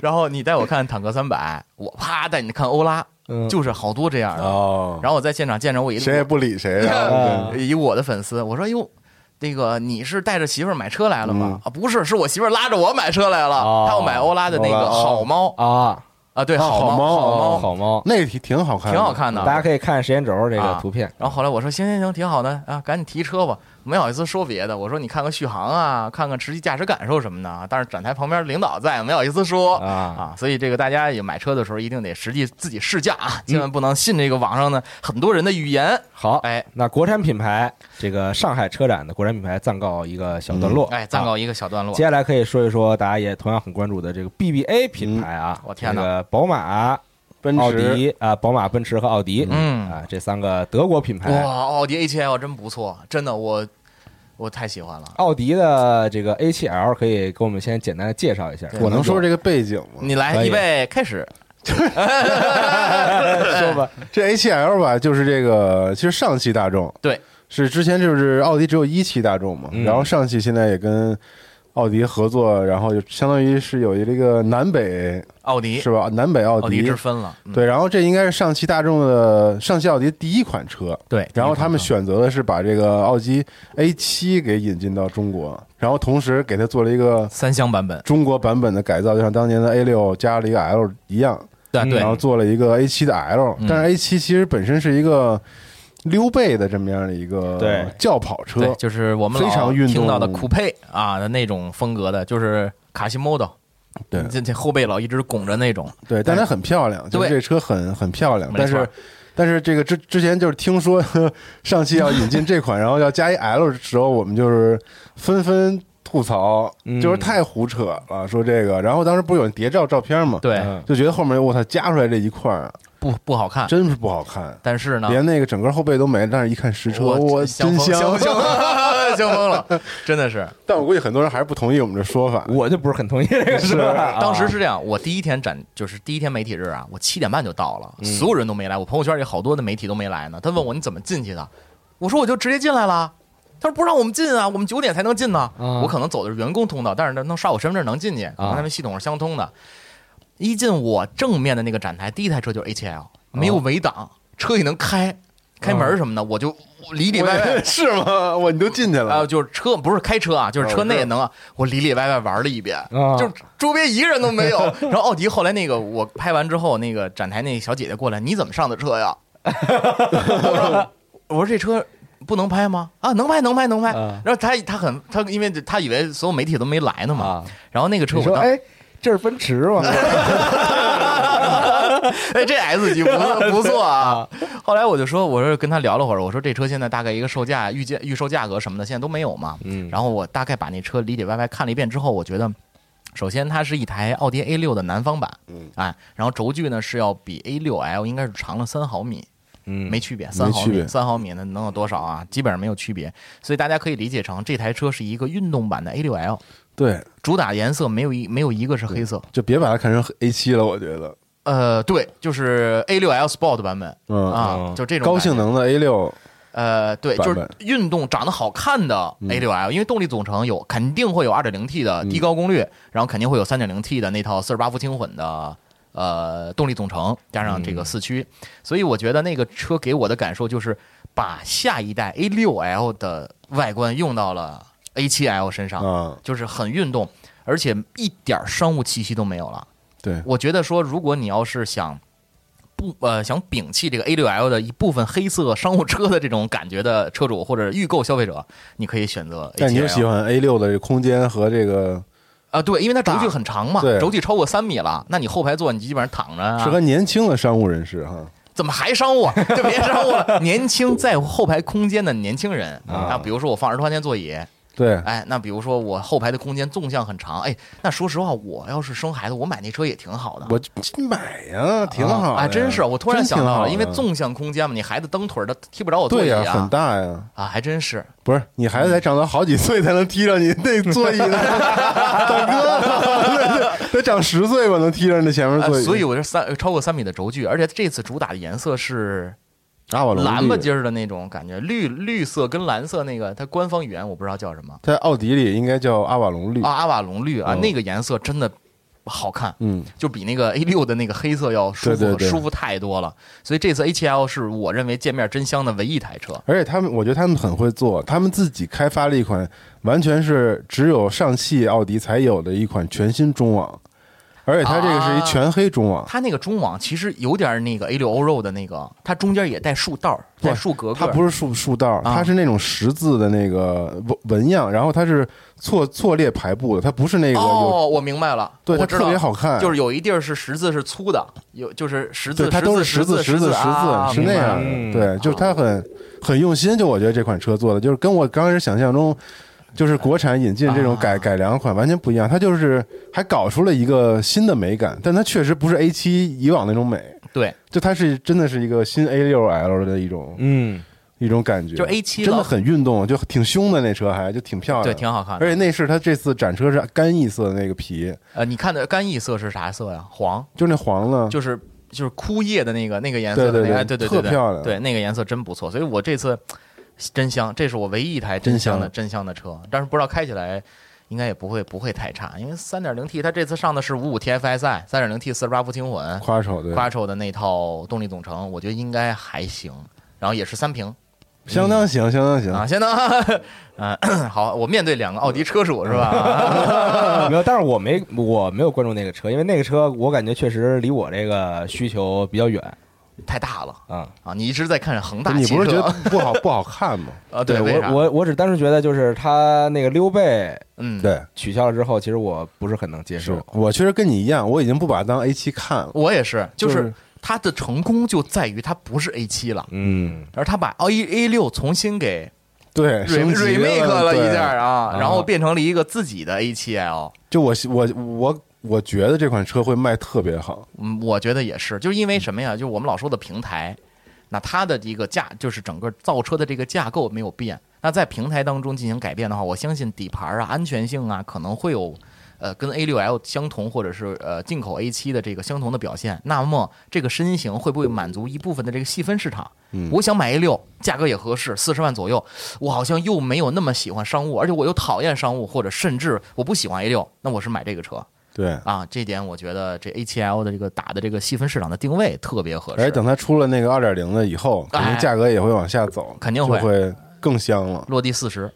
然后你带我看坦克三百，我啪带你看欧拉，就是好多这样的，然后我在现场见着我一谁也不理谁，以我的粉丝，我说哟。那个你是带着媳妇儿买车来了吗？啊，不是，是我媳妇儿拉着我买车来了。她要买欧拉的那个好猫啊啊，对，好猫，好猫，好猫，那挺挺好看，挺好看的。大家可以看时间轴这个图片。然后后来我说行行行，挺好的啊，赶紧提车吧。没好意思说别的，我说你看看续航啊，看看实际驾驶感受什么的。但是展台旁边领导在，没好意思说啊啊。所以这个大家也买车的时候一定得实际自己试驾啊，千万不能信这个网上的很多人的语言。好，哎，那国产品牌这个上海车展的国产品牌暂告一个小段落，哎，暂告一个小段落。接下来可以说一说大家也同样很关注的这个 BBA 品牌啊，我天哪，宝马。奥迪啊，宝马、奔驰和奥迪，嗯啊，这三个德国品牌。哇，奥迪 A7L 真不错，真的我。我太喜欢了。奥迪的这个 A7L 可以给我们先简单的介绍一下。我能说这个背景吗？你来，预备开始。说吧，这 A7L 吧，就是这个，其实上汽大众对，是之前就是奥迪只有一汽大众嘛，然后上汽现在也跟。奥迪合作，然后就相当于是有一这个南北奥迪是吧？南北奥迪之分了。对，然后这应该是上汽大众的上汽奥迪第一款车。对，然后他们选择的是把这个奥迪 A 七给引进到中国，然后同时给它做了一个三厢版本，中国版本的改造，就像当年的 A 六加了一个 L 一样。对对。然后做了一个 A 七的 L，但是 A 七其实本身是一个。溜背的这么样的一个轿跑车，就是我们非常运动。听到的酷配啊的那种风格的，就是卡西莫多，对，这这后背老一直拱着那种，对，但它很漂亮，就是这车很很漂亮，但是但是这个之之前就是听说 上汽要引进这款，然后要加一 L 的时候，我们就是纷纷吐槽，就是太胡扯了，说这个，然后当时不是有谍照照片嘛，对，就觉得后面我操加出来这一块儿。不不好看，真是不好看。但是呢，连那个整个后背都没，但是一看实车，我真香，香疯了，真的是。但我估计很多人还是不同意我们这说法，我就不是很同意这个是。当时是这样，我第一天展就是第一天媒体日啊，我七点半就到了，所有人都没来，我朋友圈里好多的媒体都没来呢。他问我你怎么进去的，我说我就直接进来了。他说不让我们进啊，我们九点才能进呢。我可能走的是员工通道，但是能刷我身份证能进去，跟他们系统是相通的。一进我正面的那个展台，第一台车就是 A7L，没有围挡，车也能开，开门什么的，我就里里外外是吗？我你都进去了啊？就是车不是开车啊，就是车内也能啊。我里里外外玩了一遍，就周边一个人都没有。然后奥迪后来那个我拍完之后，那个展台那小姐姐过来，你怎么上的车呀？我说这车不能拍吗？啊，能拍能拍能拍。然后他他很他因为他以为所有媒体都没来呢嘛。然后那个车我说哎。这是奔驰吗？哎，这 S 级不错 不错啊。后来我就说，我说跟他聊了会儿，我说这车现在大概一个售价预计预售价格什么的，现在都没有嘛。嗯。然后我大概把那车里里外外看了一遍之后，我觉得，首先它是一台奥迪 A 六的南方版，嗯，哎，然后轴距呢是要比 A 六 L 应该是长了三毫米，嗯，没区别，三毫米，三毫米呢能有多少啊？基本上没有区别，所以大家可以理解成这台车是一个运动版的 A 六 L。对，主打颜色没有一没有一个是黑色，就别把它看成 A 七了，我觉得。呃，对，就是 A 六 L Sport 版本，嗯啊，就这种高性能的 A 六。呃，对，就是运动长得好看的 A 六 L，因为动力总成有肯定会有 2.0T 的低高功率，然后肯定会有 3.0T 的那套48伏轻混的呃动力总成，加上这个四驱，所以我觉得那个车给我的感受就是把下一代 A 六 L 的外观用到了。A7L 身上，就是很运动，而且一点商务气息都没有了。对，我觉得说，如果你要是想不呃想摒弃这个 A6L 的一部分黑色商务车的这种感觉的车主或者预购消费者，你可以选择。但你就喜欢 A6 的空间和这个啊？对，因为它轴距很长嘛，轴距超过三米了，那你后排座你基本上躺着，适合年轻的商务人士哈。怎么还商务？就别商务了，年轻在乎后排空间的年轻人啊，比如说我放儿童安全座椅。对，哎，那比如说我后排的空间纵向很长，哎，那说实话，我要是生孩子，我买那车也挺好的。我买呀，挺好。啊，真是，我突然想到了，因为纵向空间嘛，你孩子蹬腿儿，他踢不着我座椅啊，很大呀。啊，还真是。不是，你孩子得长到好几岁才能踢上你那座椅呢，大哥，得长十岁吧能踢上那前面座椅。所以我是三超过三米的轴距，而且这次主打的颜色是。阿瓦隆蓝吧唧儿的那种感觉，绿绿色跟蓝色那个，它官方语言我不知道叫什么，在奥迪里应该叫阿瓦隆绿。啊，阿瓦隆绿啊，那个颜色真的好看，嗯，就比那个 A 六的那个黑色要舒服舒服太多了。所以这次 A 七 L 是我认为见面真香的唯一一台车，而且他们我觉得他们很会做，他们自己开发了一款完全是只有上汽奥迪才有的一款全新中网。而且它这个是一全黑中网，它那个中网其实有点那个 A 六欧肉的那个，它中间也带竖道带竖格格。它不是竖竖道它是那种十字的那个纹纹样，然后它是错错列排布的，它不是那个。哦，我明白了，对，它特别好看。就是有一地儿是十字是粗的，有就是十字，它都是十字十字十字是那样的。对，就是它很很用心，就我觉得这款车做的，就是跟我刚开始想象中。就是国产引进这种改改良款完全不一样，它就是还搞出了一个新的美感，但它确实不是 A 七以往那种美。对，就它是真的是一个新 A 六 L 的一种，嗯，一种感觉，就 A 七真的很运动，就挺凶的那车，还就挺漂亮，对，挺好看的。而且内饰它这次展车是干邑色的那个皮，呃，你看的干邑色是啥色呀？黄，就那黄呢，就是就是枯叶的那个那个颜色，对对对对，特漂亮，对那个颜色真不错。所以我这次真香，这是我唯一一台真香的真香的车，但是不知道开起来应该也不会不会太差，因为三点零 T 它这次上的是五五 TFSI，三点零 T 四十八伏轻混，夸丑对，夸丑的那套动力总成，我觉得应该还行，然后也是三屏。相当行，相当行啊！相当，嗯，好，我面对两个奥迪车主是吧？没有，但是我没我没有关注那个车，因为那个车我感觉确实离我这个需求比较远，太大了啊啊！你一直在看恒大，你不是觉得不好不好看吗？啊，对我我我只单纯觉得就是他那个溜背，嗯，对，取消了之后，其实我不是很能接受。我确实跟你一样，我已经不把它当 A 七看了。我也是，就是。它的成功就在于它不是 A 七了，嗯，而它把 A A 六重新给对 remake 了一下啊，然后变成了一个自己的 A 七 L。就我我我我觉得这款车会卖特别好，嗯，我觉得也是，就是因为什么呀？就是我们老说的平台，那它的一个架，就是整个造车的这个架构没有变，那在平台当中进行改变的话，我相信底盘啊、安全性啊，可能会有。呃，跟 A 六 L 相同，或者是呃进口 A 七的这个相同的表现，那么这个身形会不会满足一部分的这个细分市场？我想买 A 六，价格也合适，四十万左右，我好像又没有那么喜欢商务，而且我又讨厌商务，或者甚至我不喜欢 A 六，那我是买这个车。对啊，这点我觉得这 A 七 L 的这个打的这个细分市场的定位特别合适。而等它出了那个二点零的以后，肯定价格也会往下走，肯定会会更香了，落地四十。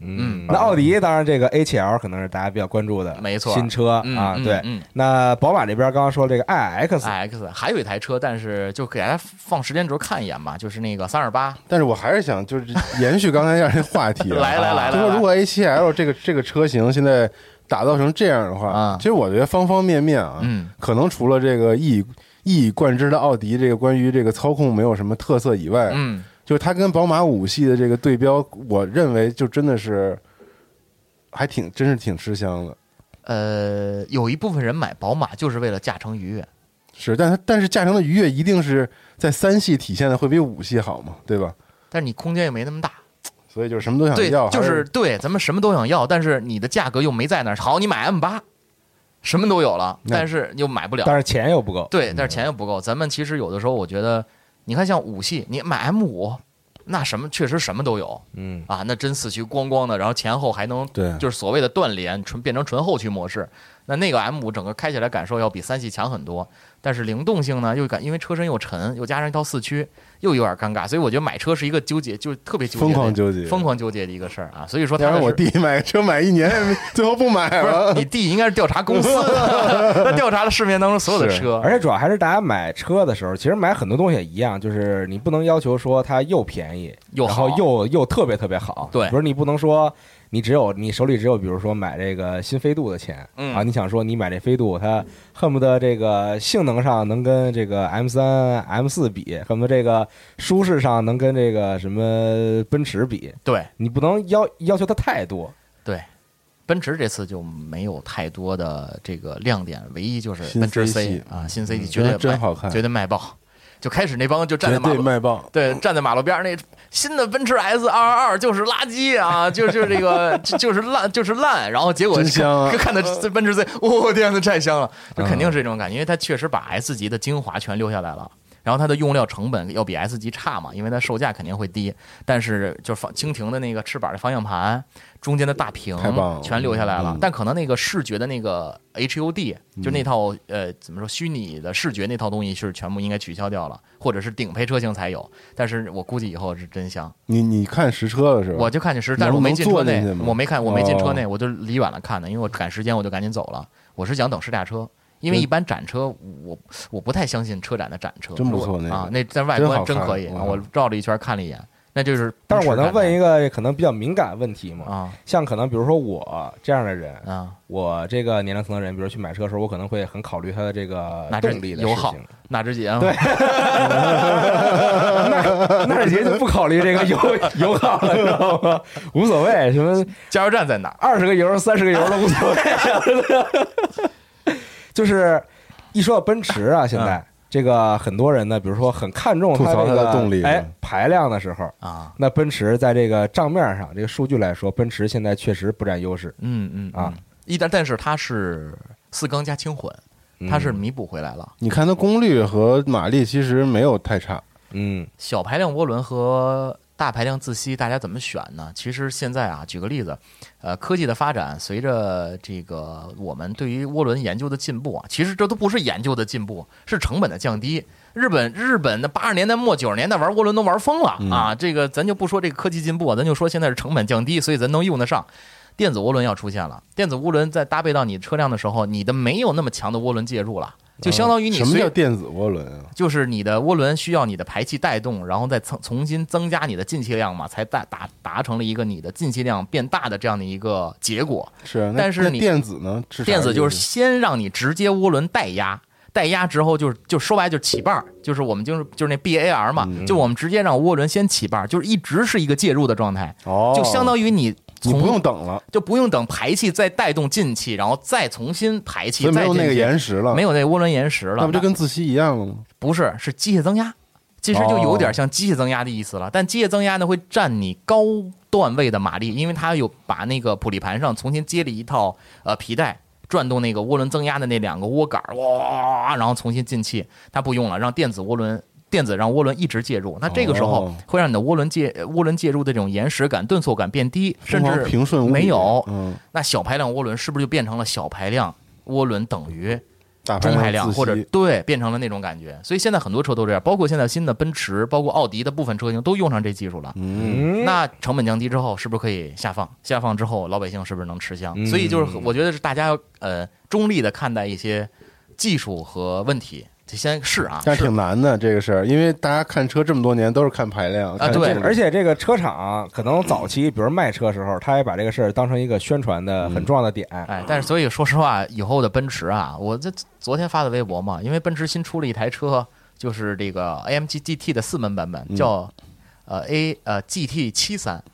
嗯，那奥迪当然这个 A7L 可能是大家比较关注的，没错，新车啊，对。那宝马这边刚刚说这个 iX，iX 还有一台车，但是就给大家放时间轴看一眼吧，就是那个三二八。但是我还是想就是延续刚才样这话题，来来来，就说如果 A7L 这个这个车型现在打造成这样的话，其实我觉得方方面面啊，嗯，可能除了这个一一以贯之的奥迪这个关于这个操控没有什么特色以外，嗯。就是它跟宝马五系的这个对标，我认为就真的是还挺，真是挺吃香的。呃，有一部分人买宝马就是为了驾乘愉悦，是，但它但是驾乘的愉悦一定是在三系体现的会比五系好嘛，对吧？但是你空间又没那么大，所以就是什么都想要，就是对，咱们什么都想要，但是你的价格又没在那儿。好，你买 M 八，什么都有了，但是又买不了，但是钱又不够。对，但是钱又不够。咱们其实有的时候，我觉得。你看，像五系，你买 M 五，那什么确实什么都有，嗯啊，那真四驱咣咣的，然后前后还能，对，就是所谓的断联，纯变成纯后驱模式。那那个 M 五整个开起来感受要比三系强很多，但是灵动性呢又感，因为车身又沉，又加上一套四驱，又有点尴尬。所以我觉得买车是一个纠结，就特别纠结，疯狂纠结，疯狂纠结的一个事儿啊。所以说，当然我弟买车买一年，最后不买了。你弟应该是调查公司，他调查了市面当中所有的车，而且主要还是大家买车的时候，其实买很多东西也一样，就是你不能要求说它又便宜又好，又又特别特别好。对，不是你不能说。你只有你手里只有，比如说买这个新飞度的钱啊，你想说你买这飞度，它恨不得这个性能上能跟这个 M 三、M 四比，恨不得这个舒适上能跟这个什么奔驰比。对你不能要要求它太多。对，奔驰这次就没有太多的这个亮点，唯一就是奔驰 C 啊，新 C 绝对真好看，绝对卖爆。就开始那帮就站在马路对，站在马路边那新的奔驰 S 二二二就是垃圾啊，就就这个就是烂就是烂，然后结果就 看到这奔驰 C，我天呐，太香了，就肯定是这种感觉，因为它确实把 S 级的精华全留下来了。然后它的用料成本要比 S 级差嘛，因为它售价肯定会低，但是就放蜻蜓的那个翅膀的方向盘，中间的大屏全留下来了。但可能那个视觉的那个 HUD，就那套呃怎么说虚拟的视觉那套东西是全部应该取消掉了，或者是顶配车型才有。但是我估计以后是真香。你你看实车了是吧？我就看见实，但是我没进车内，我没看，我没进车内，我就离远了看的，因为我赶时间，我就赶紧走了。我是想等试驾车。因为一般展车，我我不太相信车展的展车，真不错那啊，那在外观真可以啊！我绕了一圈看了一眼，那就是。但是我能问一个可能比较敏感问题吗？啊，像可能比如说我这样的人啊，我这个年龄层的人，比如去买车的时候，我可能会很考虑它的这个动力的油耗。纳智捷对，纳纳智捷就不考虑这个油油耗了，知道吗？无所谓，什么加油站在哪，二十个油、三十个油都无所谓。就是一说到奔驰啊，现在这个很多人呢，比如说很看重它这个动力，哎，排量的时候啊，那奔驰在这个账面上这个数据来说，奔驰现在确实不占优势。嗯嗯啊，一但但是它是四缸加轻混，它是弥补回来了。你看它功率和马力其实没有太差。嗯，小排量涡轮和大排量自吸，大家怎么选呢？其实现在啊，举个例子，呃，科技的发展，随着这个我们对于涡轮研究的进步啊，其实这都不是研究的进步，是成本的降低。日本日本的八十年代末九十年代玩涡轮都玩疯了啊！这个咱就不说这个科技进步，咱就说现在是成本降低，所以咱能用得上。电子涡轮要出现了，电子涡轮在搭配到你车辆的时候，你的没有那么强的涡轮介入了。就相当于你什么叫电子涡轮啊？就是你的涡轮需要你的排气带动，然后再重重新增加你的进气量嘛，才达达达成了一个你的进气量变大的这样的一个结果。是，但是你电子呢？电子就是先让你直接涡轮带压，带压之后就是就说白就起瓣儿，就是我们就是就是那 B A R 嘛，就我们直接让涡轮先起瓣儿，就是一直是一个介入的状态，就相当于你。你不用等了，就不用等排气再带动进气，然后再重新排气，没有那个延时了，没有那涡轮延时了，那不就跟自吸一样了吗？不是，是机械增压，其实就有点像机械增压的意思了。但机械增压呢，会占你高段位的马力，因为它有把那个普利盘上重新接了一套呃皮带，转动那个涡轮增压的那两个涡杆，哇，然后重新进气，它不用了，让电子涡轮。电子让涡轮一直介入，那这个时候会让你的涡轮介涡轮介入的这种延时感、顿挫感变低，甚至平顺没有。那小排量涡轮是不是就变成了小排量涡轮等于中排量，或者对变成了那种感觉？所以现在很多车都这样，包括现在新的奔驰、包括奥迪的部分车型都用上这技术了。嗯，那成本降低之后，是不是可以下放？下放之后，老百姓是不是能吃香？所以就是我觉得是大家呃中立的看待一些技术和问题。这先试啊，但是挺难的这个事儿，因为大家看车这么多年都是看排量啊，对，而且这个车厂可能早期，比如卖车时候，他也把这个事儿当成一个宣传的很重要的点。哎，但是所以说实话，以后的奔驰啊，我这昨天发的微博嘛，因为奔驰新出了一台车，就是这个 AMG GT 的四门版本，叫呃 A 呃 GT 七三，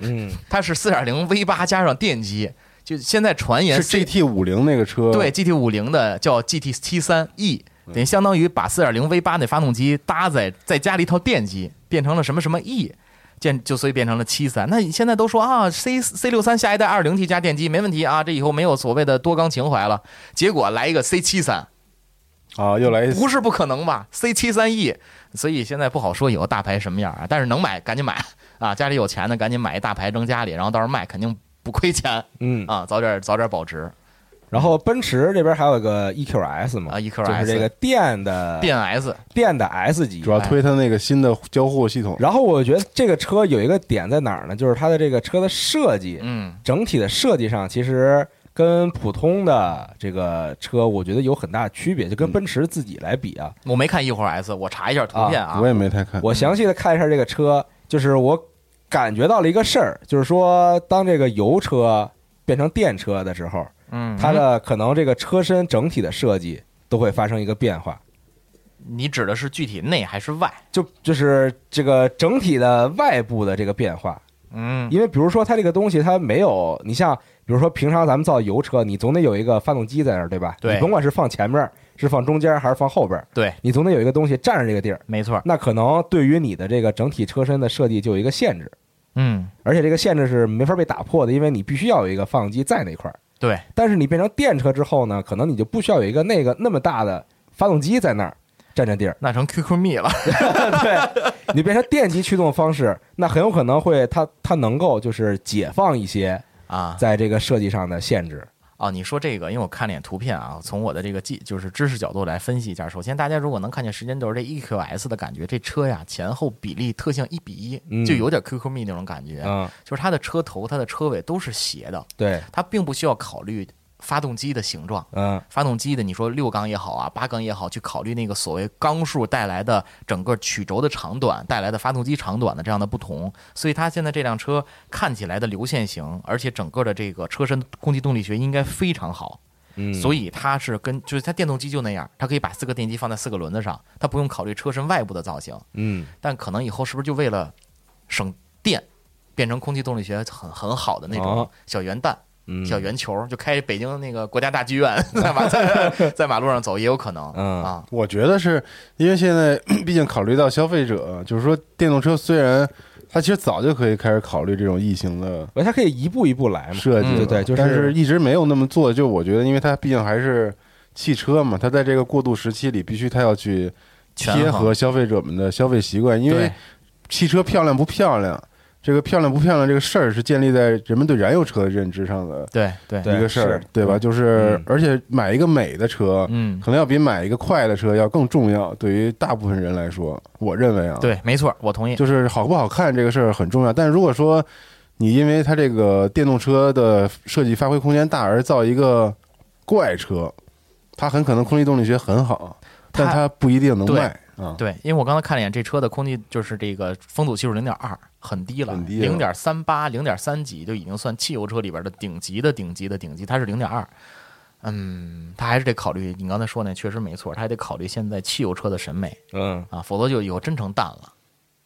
嗯，它是四点零 V 八加上电机，就现在传言是 GT 五零那个车，对 GT 五零的叫 GT 七三 E。等于相当于把四点零 V 八那发动机搭载，再加了一套电机，变成了什么什么 E，建就所以变成了七三。那你现在都说啊，C C 六三下一代二零 T 加电机没问题啊，这以后没有所谓的多缸情怀了。结果来一个 C 七三，啊，又来一不是不可能吧？C 七三 E，所以现在不好说以后大牌什么样啊。但是能买赶紧买啊，家里有钱的赶紧买一大牌扔家里，然后到时候卖肯定不亏钱。嗯啊，早点早点保值。然后奔驰这边还有一个 EQS 嘛，啊，EQS 就是这个电的电 S 电的 S 级，主要推它那个新的交互系统。然后我觉得这个车有一个点在哪儿呢？就是它的这个车的设计，嗯，整体的设计上其实跟普通的这个车，我觉得有很大区别。就跟奔驰自己来比啊，我没看 EQS，我查一下图片啊，我也没太看。我详细的看一下这个车，就是我感觉到了一个事儿，就是说当这个油车变成电车的时候。嗯，它的可能这个车身整体的设计都会发生一个变化。你指的是具体内还是外？就就是这个整体的外部的这个变化。嗯，因为比如说它这个东西它没有，你像比如说平常咱们造油车，你总得有一个发动机在那儿，对吧？对。你甭管是放前面，是放中间还是放后边，对你总得有一个东西占着这个地儿。没错。那可能对于你的这个整体车身的设计就有一个限制。嗯。而且这个限制是没法被打破的，因为你必须要有一个发动机在那块儿。对，但是你变成电车之后呢，可能你就不需要有一个那个那么大的发动机在那儿占着地儿，那成 QQ 蜜了。对，你变成电机驱动方式，那很有可能会它它能够就是解放一些啊，在这个设计上的限制。哦，你说这个，因为我看了眼图片啊，从我的这个技就是知识角度来分析一下。首先，大家如果能看见时间轴这 EQS 的感觉，这车呀前后比例特性一比一，就有点 QQ 蜜那种感觉。嗯，就是它的车头、它的车尾都是斜的。对，它并不需要考虑。发动机的形状，嗯，发动机的你说六缸也好啊，八缸也好，去考虑那个所谓缸数带来的整个曲轴的长短带来的发动机长短的这样的不同，所以它现在这辆车看起来的流线型，而且整个的这个车身空气动力学应该非常好，嗯，所以它是跟就是它电动机就那样，它可以把四个电机放在四个轮子上，它不用考虑车身外部的造型，嗯，但可能以后是不是就为了省电，变成空气动力学很很好的那种小圆弹？小圆球，就开北京那个国家大剧院，在马在在马路上走也有可能。嗯啊，我觉得是因为现在 毕竟考虑到消费者，就是说电动车虽然它其实早就可以开始考虑这种异形的，它可以一步一步来嘛设计，对对，就是但是一直没有那么做。就我觉得，因为它毕竟还是汽车嘛，它在这个过渡时期里，必须它要去贴合消费者们的消费习惯，因为汽车漂亮不漂亮。这个漂亮不漂亮这个事儿是建立在人们对燃油车的认知上的，对对一个事儿，对吧？就是而且买一个美的车，嗯，可能要比买一个快的车要更重要。对于大部分人来说，我认为啊，对，没错，我同意。就是好不好看这个事儿很重要，但如果说你因为它这个电动车的设计发挥空间大而造一个怪车，它很可能空气动力学很好，但它不一定能卖啊。对，因为我刚才看了一眼这车的空气，就是这个风阻系数零点二，很低了，零点三八、零点三几就已经算汽油车里边的顶级的顶级的顶级，它是零点二。嗯，它还是得考虑你刚才说那，确实没错，它还得考虑现在汽油车的审美，嗯啊，否则就以后真成淡了。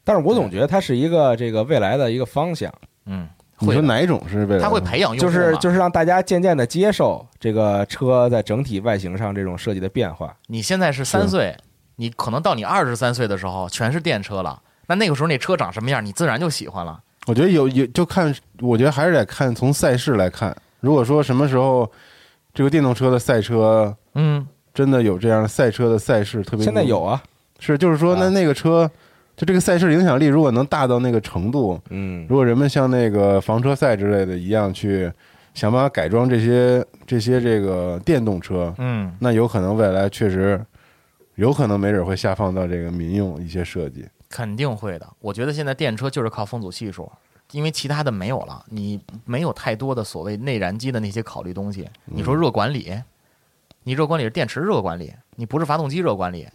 但是我总觉得它是一个这个未来的一个方向，嗯，你说哪一种是未来？它会培养，就是就是让大家渐渐的接受这个车在整体外形上这种设计的变化。你现在是三岁。你可能到你二十三岁的时候，全是电车了。那那个时候那车长什么样，你自然就喜欢了。我觉得有有就看，我觉得还是得看从赛事来看。如果说什么时候这个电动车的赛车，嗯，真的有这样的赛车的赛事，特别现在有啊，是就是说那那个车就这个赛事影响力如果能大到那个程度，嗯，如果人们像那个房车赛之类的一样去想办法改装这些这些这个电动车，嗯，那有可能未来确实。有可能没准会下放到这个民用一些设计，肯定会的。我觉得现在电车就是靠风阻系数，因为其他的没有了，你没有太多的所谓内燃机的那些考虑东西。你说热管理，你热管理是电池热管理，你不是发动机热管理，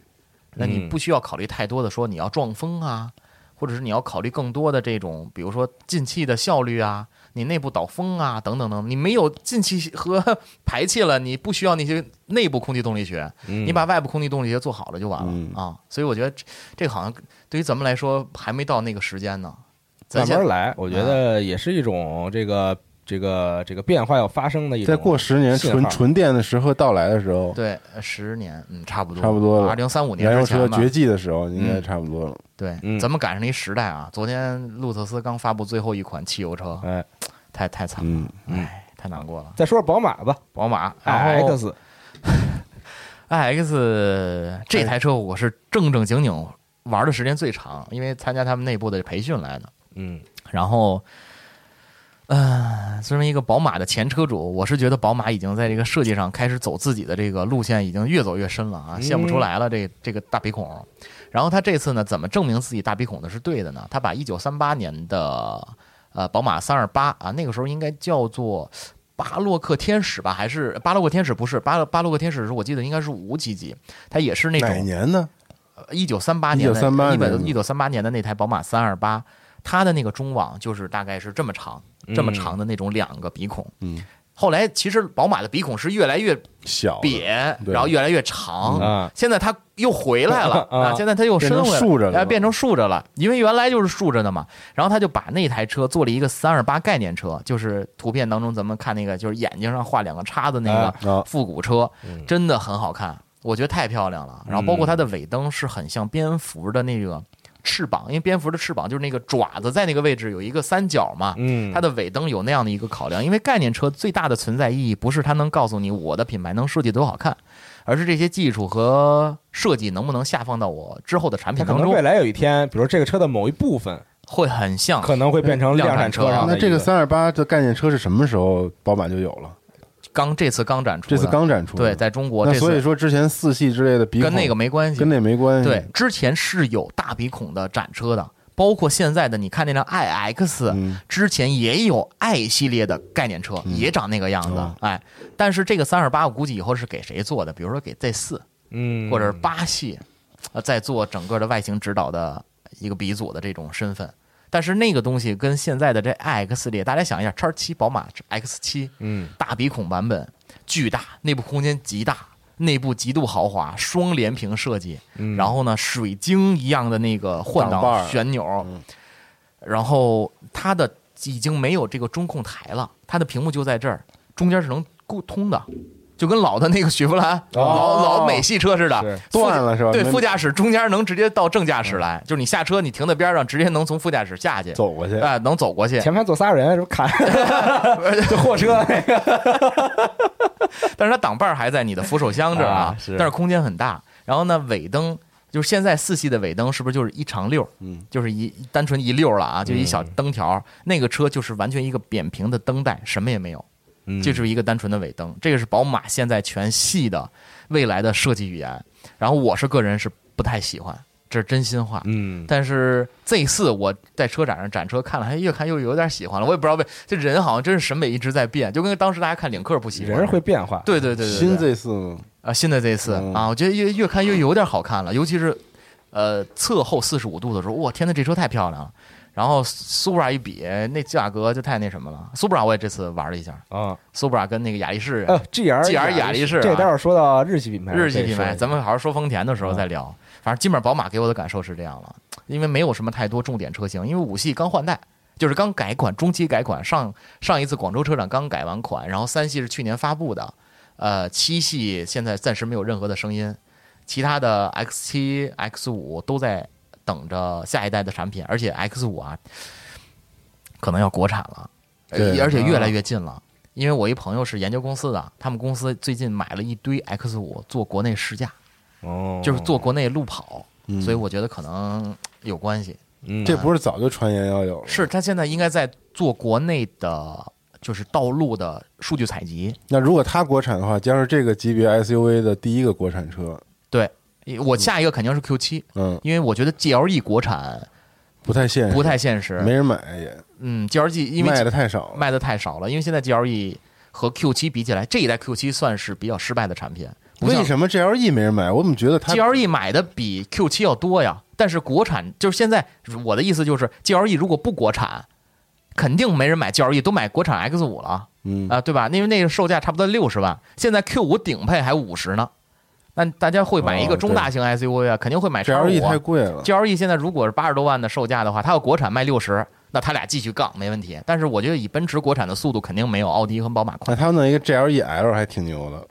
那你不需要考虑太多的说你要撞风啊，或者是你要考虑更多的这种，比如说进气的效率啊。你内部导风啊，等等等，你没有进气和 排气了，你不需要那些内部空气动力学，你把外部空气动力学做好了就完了啊。所以我觉得这个好像对于咱们来说还没到那个时间呢，慢慢来。我觉得也是一种这个这个这个变化要发生的一种。再过十年，纯纯电的时候到来的时候，对，十年，嗯，差不多，差不多二零三五年燃油车绝迹的时候，应该差不多了。对，咱们赶上一时代啊！昨天路特斯刚发布最后一款汽油车，哎，太太惨了，哎，太难过了。再说说宝马吧，宝马 i x i x 这台车我是正正经经玩的时间最长，因为参加他们内部的培训来的。嗯，然后，嗯，身为一个宝马的前车主，我是觉得宝马已经在这个设计上开始走自己的这个路线，已经越走越深了啊，现不出来了。这这个大鼻孔。然后他这次呢，怎么证明自己大鼻孔的是对的呢？他把一九三八年的呃宝马三二八啊，那个时候应该叫做巴洛克天使吧？还是巴洛克天使？不是巴巴洛克天使，是我记得应该是五几级，它也是那种哪年呢？一九三八年的，一九三八年的那台宝马三二八，它的那个中网就是大概是这么长，这么长的那种两个鼻孔。嗯。后来其实宝马的鼻孔是越来越小瘪，然后越来越长啊。现在它又回来了啊！现在它又伸回来，了，变成竖着了。因为原来就是竖着的嘛。然后他就把那台车做了一个三二八概念车，就是图片当中咱们看那个，就是眼睛上画两个叉的那个复古车，真的很好看，我觉得太漂亮了。然后包括它的尾灯是很像蝙蝠的那个。翅膀，因为蝙蝠的翅膀就是那个爪子在那个位置有一个三角嘛，嗯，它的尾灯有那样的一个考量。因为概念车最大的存在意义不是它能告诉你我的品牌能设计多好看，而是这些技术和设计能不能下放到我之后的产品当中。未来有一天，比如这个车的某一部分会很像，可能会变成量产车。那这个三二八的概念车是什么时候宝马就有了？刚这次刚展出，这次刚展出，对，在中国。那所以说之前四系之类的鼻跟那个没关系，跟那没关系。对，之前是有大鼻孔的展车的，包括现在的你看那辆 iX，之前也有 i 系列的概念车，也长那个样子。哎，但是这个三二八，我估计以后是给谁做的？比如说给 Z 四，嗯，或者是八系，呃，在做整个的外形指导的一个鼻祖的这种身份。但是那个东西跟现在的这 iX 列，大家想一下，叉七宝马 X 七，嗯，大鼻孔版本，巨大，内部空间极大，内部极度豪华，双连屏设计，然后呢，水晶一样的那个换挡旋钮，然后它的已经没有这个中控台了，它的屏幕就在这儿，中间是能沟通的。就跟老的那个雪佛兰老老美系车似的，断了是吧？对，副驾驶中间能直接到正驾驶来，就是你下车，你停在边上，直接能从副驾驶下去走过去，哎，能走过去。前排坐仨人，是不开？就货车那个，但是它挡把还在你的扶手箱这儿啊，但是空间很大。然后呢，尾灯就是现在四系的尾灯，是不是就是一长溜？嗯，就是一单纯一溜了啊，就一小灯条。那个车就是完全一个扁平的灯带，什么也没有。就是一个单纯的尾灯，这个是宝马现在全系的未来的设计语言。然后我是个人是不太喜欢，这是真心话。嗯，但是 Z 四我在车展上展车看了，还越看又有点喜欢了。我也不知道为这人好像真是审美一直在变，就跟当时大家看领克不喜欢，人会变化。对对对对，新 Z 四啊，新的 Z 四啊，我觉得越越看越有点好看了，尤其是呃侧后四十五度的时候，哇，天呐，这车太漂亮了。然后苏布拉一比，那价格就太那什么了。苏布拉我也这次玩了一下。啊，苏布拉跟那个雅力士呃，G R G R 雅力士，这待会儿说到日系品牌，日系品牌，咱们好好说丰田的时候再聊。反正基本上宝马给我的感受是这样了，因为没有什么太多重点车型，因为五系刚换代，就是刚改款，中期改款，上上一次广州车展刚改完款，然后三系是去年发布的，呃，七系现在暂时没有任何的声音，其他的 X 七、X 五都在。等着下一代的产品，而且 X 五啊，可能要国产了，而且越来越近了。因为我一朋友是研究公司的，他们公司最近买了一堆 X 五做国内试驾，哦，就是做国内路跑，所以我觉得可能有关系。嗯这不是早就传言要有？是他现在应该在做国内的，就是道路的数据采集。那如果他国产的话，将是这个级别 SUV 的第一个国产车。对。我下一个肯定是 Q 七，嗯，因为我觉得 GLE 国产不太现实，不太现实，没人买也。嗯，GLE 因为卖的太少，卖的太少了。因为现在 GLE 和 Q 七比起来，这一代 Q 七算是比较失败的产品。为什么 GLE 没人买？我怎么觉得它 GLE 买的比 Q 七要多呀？但是国产就是现在我的意思就是 GLE 如果不国产，肯定没人买 GLE，都买国产 X 五了，嗯啊，对吧？因为那个售价差不多六十万，现在 Q 五顶配还五十呢。那大家会买一个中大型 SUV 啊，肯定会买 G L E 太贵了。G L E 现在如果是八十多万的售价的话，它要国产卖六十，那它俩继续杠没问题。但是我觉得以奔驰国产的速度，肯定没有奥迪和宝马快。那他弄一个 G L E L 还挺牛的。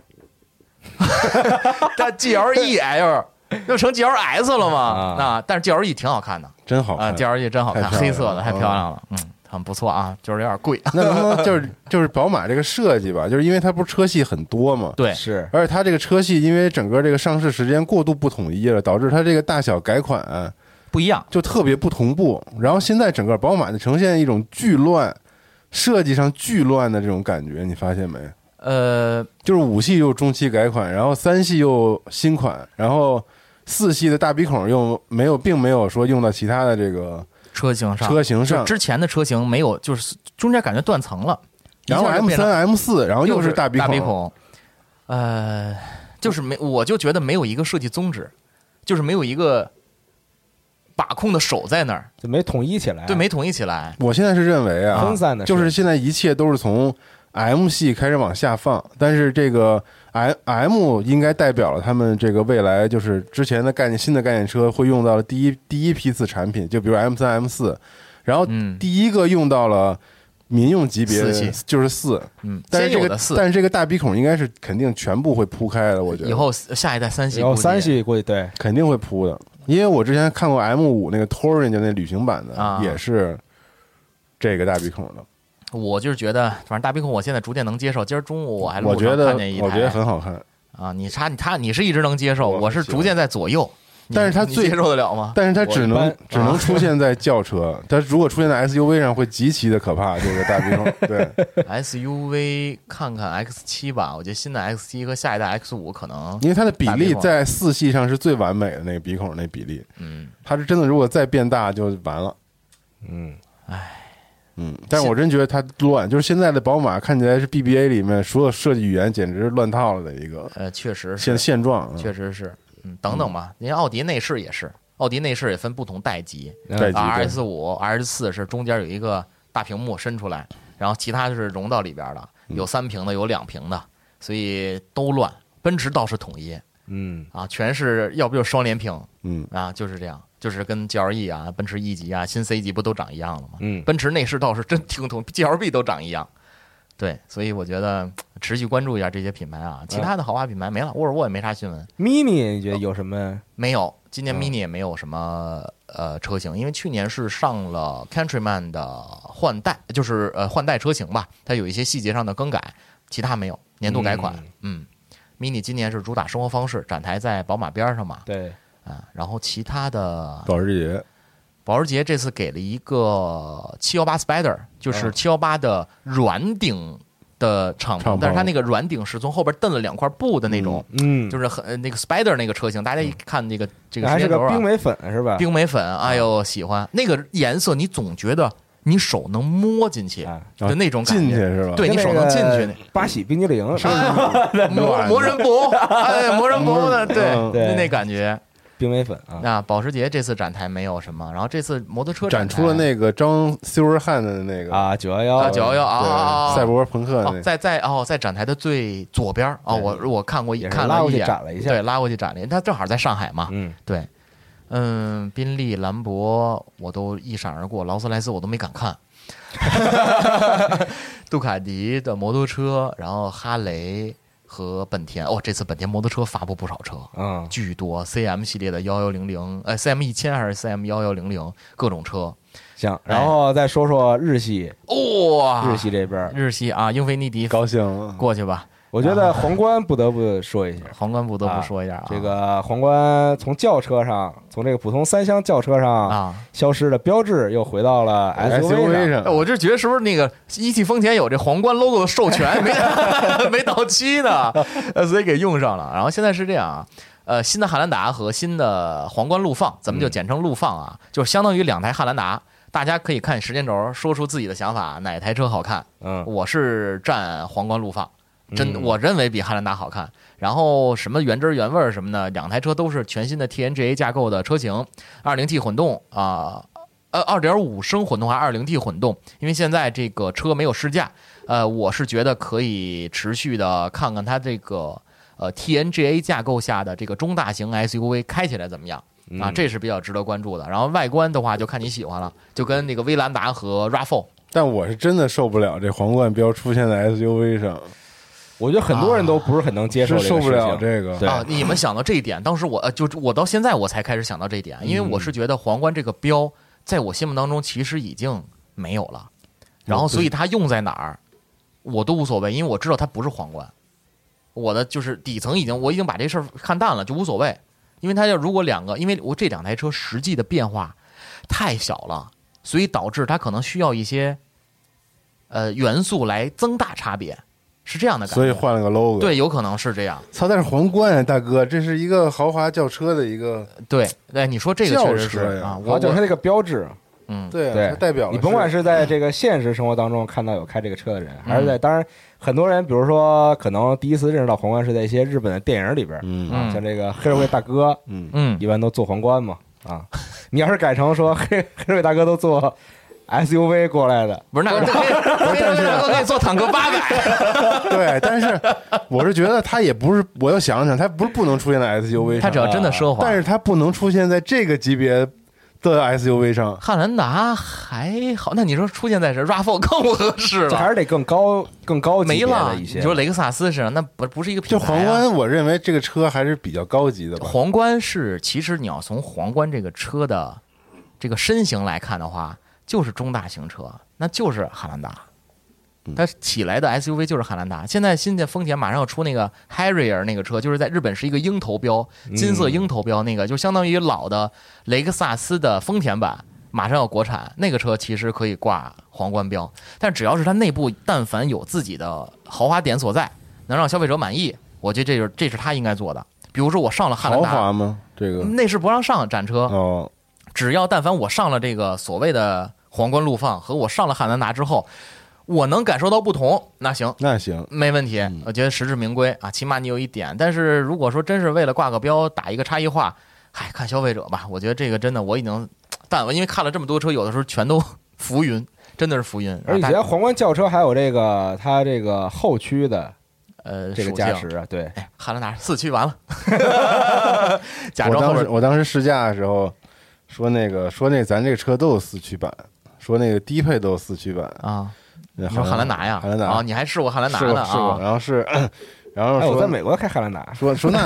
但 G L E L 又成 G L S 了吗？啊，但是 G L E 挺好看的，真好啊！G L E 真好看，黑色的太漂亮了，嗯。很不错啊，就是有点贵。那能不能就是就是宝马这个设计吧，就是因为它不是车系很多嘛？对，是。而且它这个车系因为整个这个上市时间过度不统一了，导致它这个大小改款不一样，就特别不同步。然后现在整个宝马就呈现一种巨乱，设计上巨乱的这种感觉，你发现没？呃，就是五系又中期改款，然后三系又新款，然后四系的大鼻孔又没有，并没有说用到其他的这个。车型上，车型上，之前的车型没有，就是中间感觉断层了。然后 M 三、M 四，然后又是大鼻孔，呃，就是没，我就觉得没有一个设计宗旨，就是没有一个把控的手在那儿，就没统一起来。对，没统一起来。我现在是认为啊，分散的，就是现在一切都是从 M 系开始往下放，但是这个。M M 应该代表了他们这个未来，就是之前的概念，新的概念车会用到的第一第一批次产品，就比如 M 三 M 四，然后第一个用到了民用级别的，就是四，嗯，但是这个但是这个大鼻孔应该是肯定全部会铺开的，我觉得以后下一代三系，以后三系估计对肯定会铺的，因为我之前看过 M 五那个 Touring 就那旅行版的，也是这个大鼻孔的。我就是觉得，反正大鼻孔，我现在逐渐能接受。今儿中午我还路上看见一台，我觉得很好看啊。你差你他你是一直能接受，我是逐渐在左右。但是它最接受得了吗？但是它只能只能出现在轿车，它如果出现在 SUV 上会极其的可怕。这个大鼻孔，对 SUV 看看 X 七吧，我觉得新的 X 七和下一代 X 五可能，因为它的比例在四系上是最完美的那个鼻孔那比例。嗯，它是真的，如果再变大就完了。嗯，唉。嗯，但是我真觉得它乱，就是现在的宝马看起来是 BBA 里面所有设计语言简直是乱套了的一个。呃，确实现现状，确实是。嗯，等等吧，您奥迪内饰也是，奥迪内饰也分不同代级，RS 五、RS 四是中间有一个大屏幕伸出来，然后其他就是融到里边的，有三屏的，有两屏的，所以都乱。奔驰倒是统一，嗯，啊，全是要不就双联屏，嗯，啊，就是这样。就是跟 GLE 啊、奔驰 E 级啊、新 C 级不都长一样了吗？嗯，奔驰内饰倒是真挺同，GLB 都长一样。对，所以我觉得持续关注一下这些品牌啊，其他的豪华品牌没了，沃尔沃也没啥新闻。Mini 你觉得有什么？没有，今年 Mini 也没有什么呃车型，因为去年是上了 Countryman 的换代，就是呃换代车型吧，它有一些细节上的更改，其他没有年度改款。嗯，Mini 今年是主打生活方式，展台在宝马边上嘛。对，啊，然后其他的保时捷。保时捷这次给了一个七幺八 Spider，就是七幺八的软顶的敞篷，但是它那个软顶是从后边蹬了两块布的那种，嗯，就是很那个 Spider 那个车型，大家一看那个这个还是个冰美粉是吧？冰美粉，哎呦喜欢那个颜色，你总觉得你手能摸进去就那种进去是吧？对你手能进去，八喜冰激凌是磨磨 人布，哎，魔人布的，对，那感觉。冰美粉啊，那保时捷这次展台没有什么，然后这次摩托车展出了那个张 Silverhand 的那个啊九幺幺九幺幺啊，赛博朋克在在哦在展台的最左边啊，我我看过一看了一眼，展了一下，对，拉过去展了，它正好在上海嘛，嗯，对，嗯，宾利、兰博我都一闪而过，劳斯莱斯我都没敢看，杜卡迪的摩托车，然后哈雷。和本田。哦，这次本田摩托车发布不少车，嗯，巨多，CM 系列的幺幺零零，呃，CM 一千还是 CM 幺幺零零，各种车。行，然后再说说日系，哇，日系这边，日系啊，英菲尼迪，高兴，过去吧。我觉得皇冠不得不说一下，皇冠不得不说一下啊，这个皇冠从轿车上，从这个普通三厢轿车上啊。消失的标志，又回到了 SUV 上。我就觉得是不是那个一汽丰田有这皇冠 logo 的授权没 没到期呢，所以给用上了。然后现在是这样啊，呃，新的汉兰达和新的皇冠陆放，咱们就简称陆放啊，就是相当于两台汉兰达，大家可以看时间轴，说出自己的想法，哪台车好看？嗯，我是站皇冠陆放。真，我认为比汉兰达好看。然后什么原汁原味什么的，两台车都是全新的 TNGA 架构的车型，二零 T 混动啊，呃，二点五升混动还是二零 T 混动？因为现在这个车没有试驾，呃，我是觉得可以持续的看看它这个呃 TNGA 架构下的这个中大型 SUV 开起来怎么样啊，这是比较值得关注的。然后外观的话，就看你喜欢了，就跟那个威兰达和 RAV4。但我是真的受不了这皇冠标出现在 SUV 上。我觉得很多人都不是很能接受，受不了这个。啊！你们想到这一点，当时我呃，就我到现在我才开始想到这一点，因为我是觉得皇冠这个标在我心目当中其实已经没有了，然后所以它用在哪儿我都无所谓，因为我知道它不是皇冠，我的就是底层已经我已经把这事儿看淡了，就无所谓，因为它要如果两个，因为我这两台车实际的变化太小了，所以导致它可能需要一些呃元素来增大差别。是这样的感觉，所以换了个 logo。对，有可能是这样。操，但是皇冠啊，大哥，这是一个豪华轿车的一个。对，对，你说这个确实是啊，我就是它这个标志。嗯，对对，代表你甭管是在这个现实生活当中看到有开这个车的人，还是在当然很多人，比如说可能第一次认识到皇冠是在一些日本的电影里边，嗯，像这个黑社会大哥，嗯嗯，一般都坐皇冠嘛啊。你要是改成说黑黑社会大哥都坐。SUV 过来的不是那个，但是可以坐坦克八百。对，但是我是觉得它也不是，我要想想，它不是不能出现在 SUV 上，它只要真的奢华，但是它不能出现在这个级别的 SUV 上。汉兰达还好，那你说出现在这 RAV4 更不合适了，还是得更高、更高级没了一些。你说雷克萨斯是，那不不是一个品牌。就皇冠，我认为这个车还是比较高级的吧。皇冠是，其实你要从皇冠这个车的这个身形来看的话。就是中大型车，那就是汉兰达，它起来的 SUV 就是汉兰达。现在新的丰田马上要出那个 Harrier 那个车，就是在日本是一个鹰头标，金色鹰头标那个，就相当于老的雷克萨斯的丰田版，马上要国产。那个车其实可以挂皇冠标，但只要是它内部但凡有自己的豪华点所在，能让消费者满意，我觉得这就是这是他应该做的。比如说我上了汉兰达，豪华吗？这个内饰不让上展车哦，只要但凡我上了这个所谓的。皇冠陆放和我上了汉兰达之后，我能感受到不同，那行，那行，没问题。我觉得实至名归啊，起码你有一点。但是如果说真是为了挂个标打一个差异化，嗨，看消费者吧。我觉得这个真的我已经，但我因为看了这么多车，有的时候全都浮云，真的是浮云。而且皇冠轿车还有这个它这个后驱的，呃，这个驾驶啊，对，汉兰达四驱完了，我当时我当时试驾的时候。说那个说那咱这个车都有四驱版，说那个低配都有四驱版啊。你说汉兰达呀？汉兰达啊，你还试过汉兰达呢？试过，然后是。然后说我在美国开汉兰达，说说那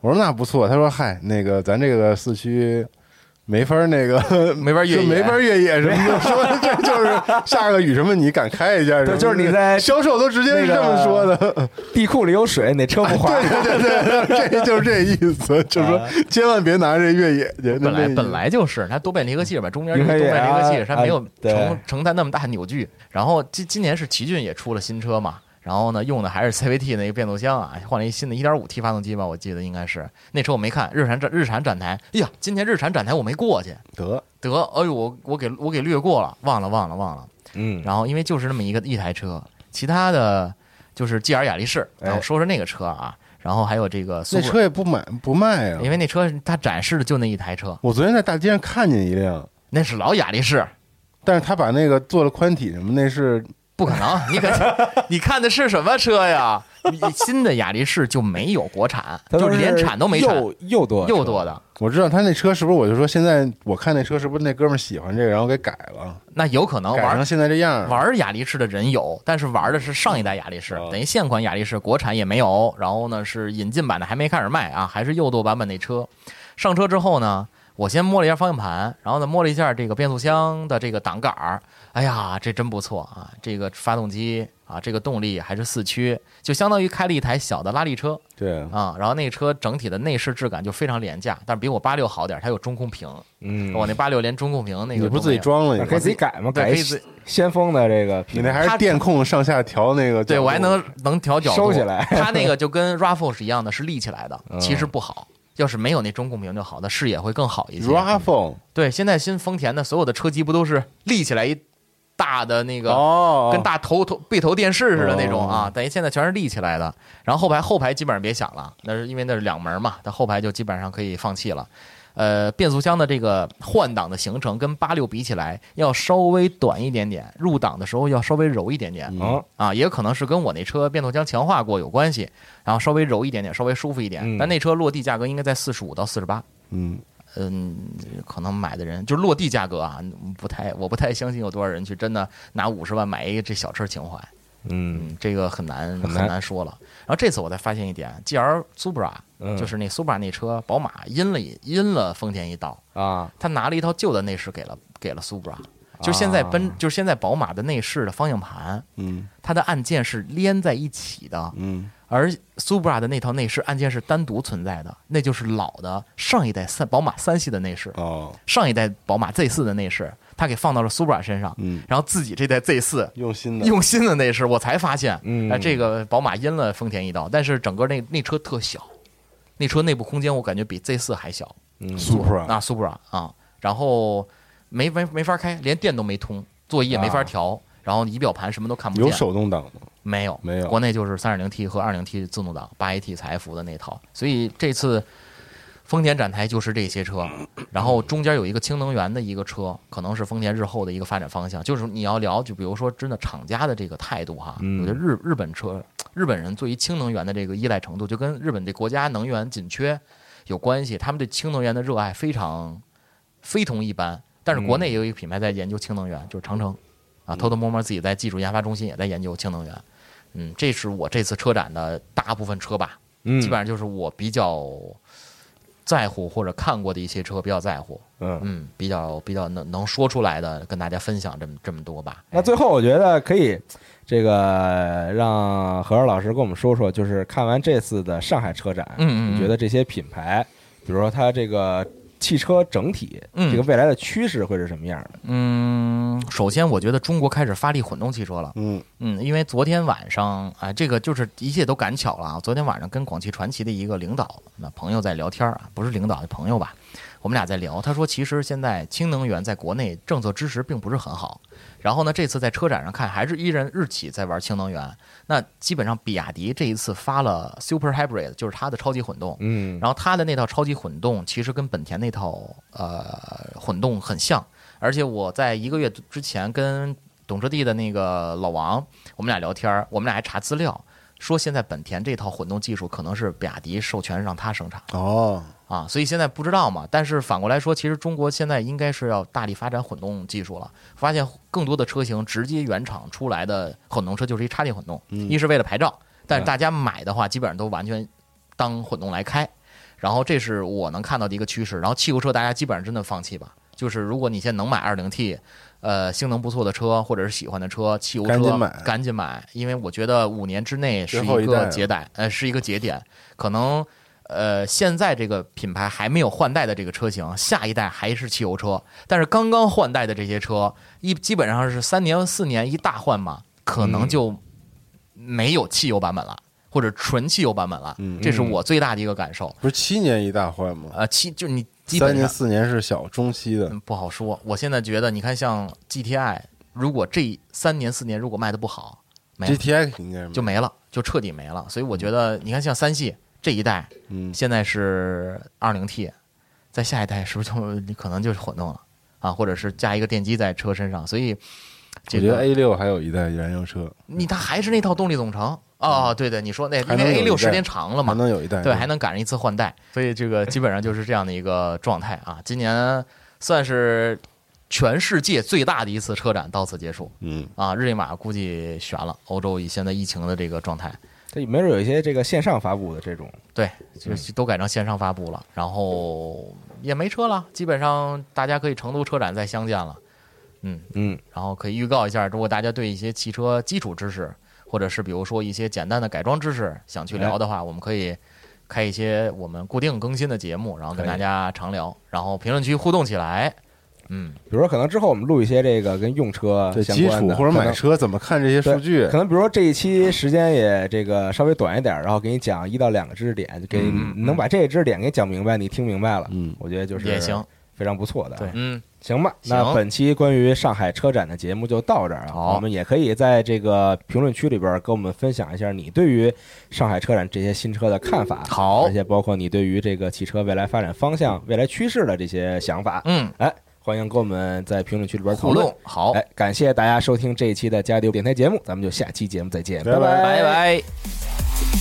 我说那不错。他说嗨，那个咱这个四驱没法那个 没法越野，没法越野 什么的。说这就是下个雨什么，你敢开一下？对，就是你在销售都直接是这么说的。地库里有水，那车不滑。对对对，这就是这意思，就是说千万别拿这越野去。本来本来就是它多变离合器吧，中间多变离合器，它没有承承担那么大扭矩。然后今今年是奇骏也出了新车嘛。然后呢，用的还是 CVT 那个变速箱啊，换了一新的 1.5T 发动机吧，我记得应该是。那车我没看日产展日产展台，哎呀，今天日产展台我没过去，得得，哎呦，我我给我给略过了，忘了忘了忘了，嗯，然后因为就是那么一个一台车，其他的就是 GR 雅力士，然后说说那个车啊，然后还有这个那车也不买不卖啊，因为那车它展示的就那一台车，我昨天在大街上看见一辆，那是老雅力士，但是他把那个做了宽体什么，那是。不可能！你可 你看的是什么车呀？新的雅力士就没有国产，就连产都没产，又多又多的。我知道他那车是不是？我就说现在我看那车是不是那哥们儿喜欢这个，然后给改了？那有可能玩成现在这样。玩雅力士的人有，但是玩的是上一代雅力士，等于现款雅力士国产也没有。然后呢，是引进版的还没开始卖啊，还是右舵版本那车。上车之后呢，我先摸了一下方向盘，然后呢摸了一下这个变速箱的这个挡杆儿。哎呀，这真不错啊！这个发动机啊，这个动力还是四驱，就相当于开了一台小的拉力车。对啊，然后那个车整体的内饰质感就非常廉价，但是比我八六好点，它有中控屏。嗯，我那八六连中控屏那个你不是自己装了？你可以自己改吗？改先锋的这个，你那还是电控上下调那个？对我还能能调角度收起来。它那个就跟 RAV4 是一样的，是立起来的，其实不好。要是没有那中控屏就好，那视野会更好一些。RAV4 对，现在新丰田的所有的车机不都是立起来一？大的那个，跟大头头背头电视似的那种啊，等于现在全是立起来的。然后后排后排基本上别想了，那是因为那是两门嘛，它后排就基本上可以放弃了。呃，变速箱的这个换挡的行程跟八六比起来要稍微短一点点，入档的时候要稍微柔一点点。嗯啊，也可能是跟我那车变速箱强化过有关系，然后稍微柔一点点，稍微舒服一点。但那车落地价格应该在四十五到四十八。嗯。嗯，可能买的人就是落地价格啊，不太，我不太相信有多少人去真的拿五十万买一个这小车情怀。嗯，这个很难很难。说了。然后这次我才发现一点，G R Supra，就是那 Supra 那车，宝马阴了阴了丰田一刀啊，他拿了一套旧的内饰给了给了 Supra，就现在奔就是现在宝马的内饰的方向盘，嗯，它的按键是连在一起的，嗯。而 Supra 的那套内饰按键是单独存在的，那就是老的上一代三宝马三系的内饰。哦，上一代宝马 Z 四的内饰，它给放到了 Supra 身上。嗯，然后自己这代 Z 四用心的用心的内饰，我才发现，嗯，这个宝马阴了丰田一刀。但是整个那那车特小，那车内部空间我感觉比 Z 四还小。嗯，Supra 那 Supra 啊，然后没没没法开，连电都没通，座椅也没法调，然后仪表盘什么都看不见。有手动挡吗？没有，没有，国内就是三点零 T 和二零 T 自动挡，八 AT 财富的那套。所以这次丰田展台就是这些车，然后中间有一个氢能源的一个车，可能是丰田日后的一个发展方向。就是你要聊，就比如说真的厂家的这个态度哈，我觉得日日本车，日本人对于氢能源的这个依赖程度，就跟日本这国家能源紧缺有关系。他们对氢能源的热爱非常非同一般。但是国内也有一个品牌在研究氢能源，就是长城啊，偷偷摸摸自己在技术研发中心也在研究氢能源。嗯，这是我这次车展的大部分车吧，嗯，基本上就是我比较在乎或者看过的一些车，比较在乎，嗯嗯，比较比较能能说出来的，跟大家分享这么这么多吧。那最后我觉得可以，这个让何二老师跟我们说说，就是看完这次的上海车展，嗯嗯，你觉得这些品牌，比如说它这个。汽车整体，这个未来的趋势会是什么样的？嗯，首先我觉得中国开始发力混动汽车了。嗯嗯，因为昨天晚上啊，这个就是一切都赶巧了啊。昨天晚上跟广汽传祺的一个领导那朋友在聊天啊，不是领导的朋友吧？我们俩在聊，他说其实现在氢能源在国内政策支持并不是很好。然后呢，这次在车展上看，还是依然日企在玩氢能源。那基本上，比亚迪这一次发了 Super Hybrid，就是它的超级混动。嗯，然后它的那套超级混动，其实跟本田那套呃混动很像。而且我在一个月之前跟懂车帝的那个老王，我们俩聊天我们俩还查资料，说现在本田这套混动技术可能是比亚迪授权让他生产。哦。啊，所以现在不知道嘛。但是反过来说，其实中国现在应该是要大力发展混动技术了。发现更多的车型直接原厂出来的混动车就是一插电混动，一是为了牌照，但是大家买的话基本上都完全当混动来开。然后这是我能看到的一个趋势。然后汽油车大家基本上真的放弃吧，就是如果你现在能买二零 T，呃，性能不错的车或者是喜欢的车，汽油车赶紧买，赶紧买，因为我觉得五年之内是一个节点，呃，是一个节点，可能。呃，现在这个品牌还没有换代的这个车型，下一代还是汽油车。但是刚刚换代的这些车，一基本上是三年四年一大换嘛，可能就没有汽油版本了，或者纯汽油版本了。这是我最大的一个感受。不是七年一大换吗？啊，七就是你三年四年是小中期的，不好说。我现在觉得，你看像 GTI，如果这三年四年如果卖的不好，GTI 应该就没了，就彻底没了。所以我觉得，你看像三系。这一代，嗯，现在是二零 T，在下一代是不是就 你可能就是混动了啊？或者是加一个电机在车身上？所以，我觉得 A 六还有一代燃油车，你它还是那套动力总成哦，对对，你说那因为 A 六时间长了嘛，还能有一代，对，还能赶上一次换代，所以这个基本上就是这样的一个状态啊。今年算是全世界最大的一次车展到此结束，嗯啊，日内瓦估计悬了，欧洲以现在疫情的这个状态。这没准有一些这个线上发布的这种，对，就都改成线上发布了，然后也没车了，基本上大家可以成都车展再相见了，嗯嗯，然后可以预告一下，如果大家对一些汽车基础知识，或者是比如说一些简单的改装知识想去聊的话，我们可以开一些我们固定更新的节目，然后跟大家常聊，然后评论区互动起来。嗯，比如说，可能之后我们录一些这个跟用车相关的，或者买车怎么看这些数据。可能比如说这一期时间也这个稍微短一点，然后给你讲一到两个知识点，给能把这个知识点给讲明白，你听明白了，嗯，我觉得就是也行，非常不错的。对，嗯，行吧。那本期关于上海车展的节目就到这儿啊。我们也可以在这个评论区里边跟我们分享一下你对于上海车展这些新车的看法。好，而且包括你对于这个汽车未来发展方向、未来趋势的这些想法。嗯，哎。欢迎跟我们在评论区里边讨论。好，哎，感谢大家收听这一期的加丢电台节目，咱们就下期节目再见，拜拜拜拜。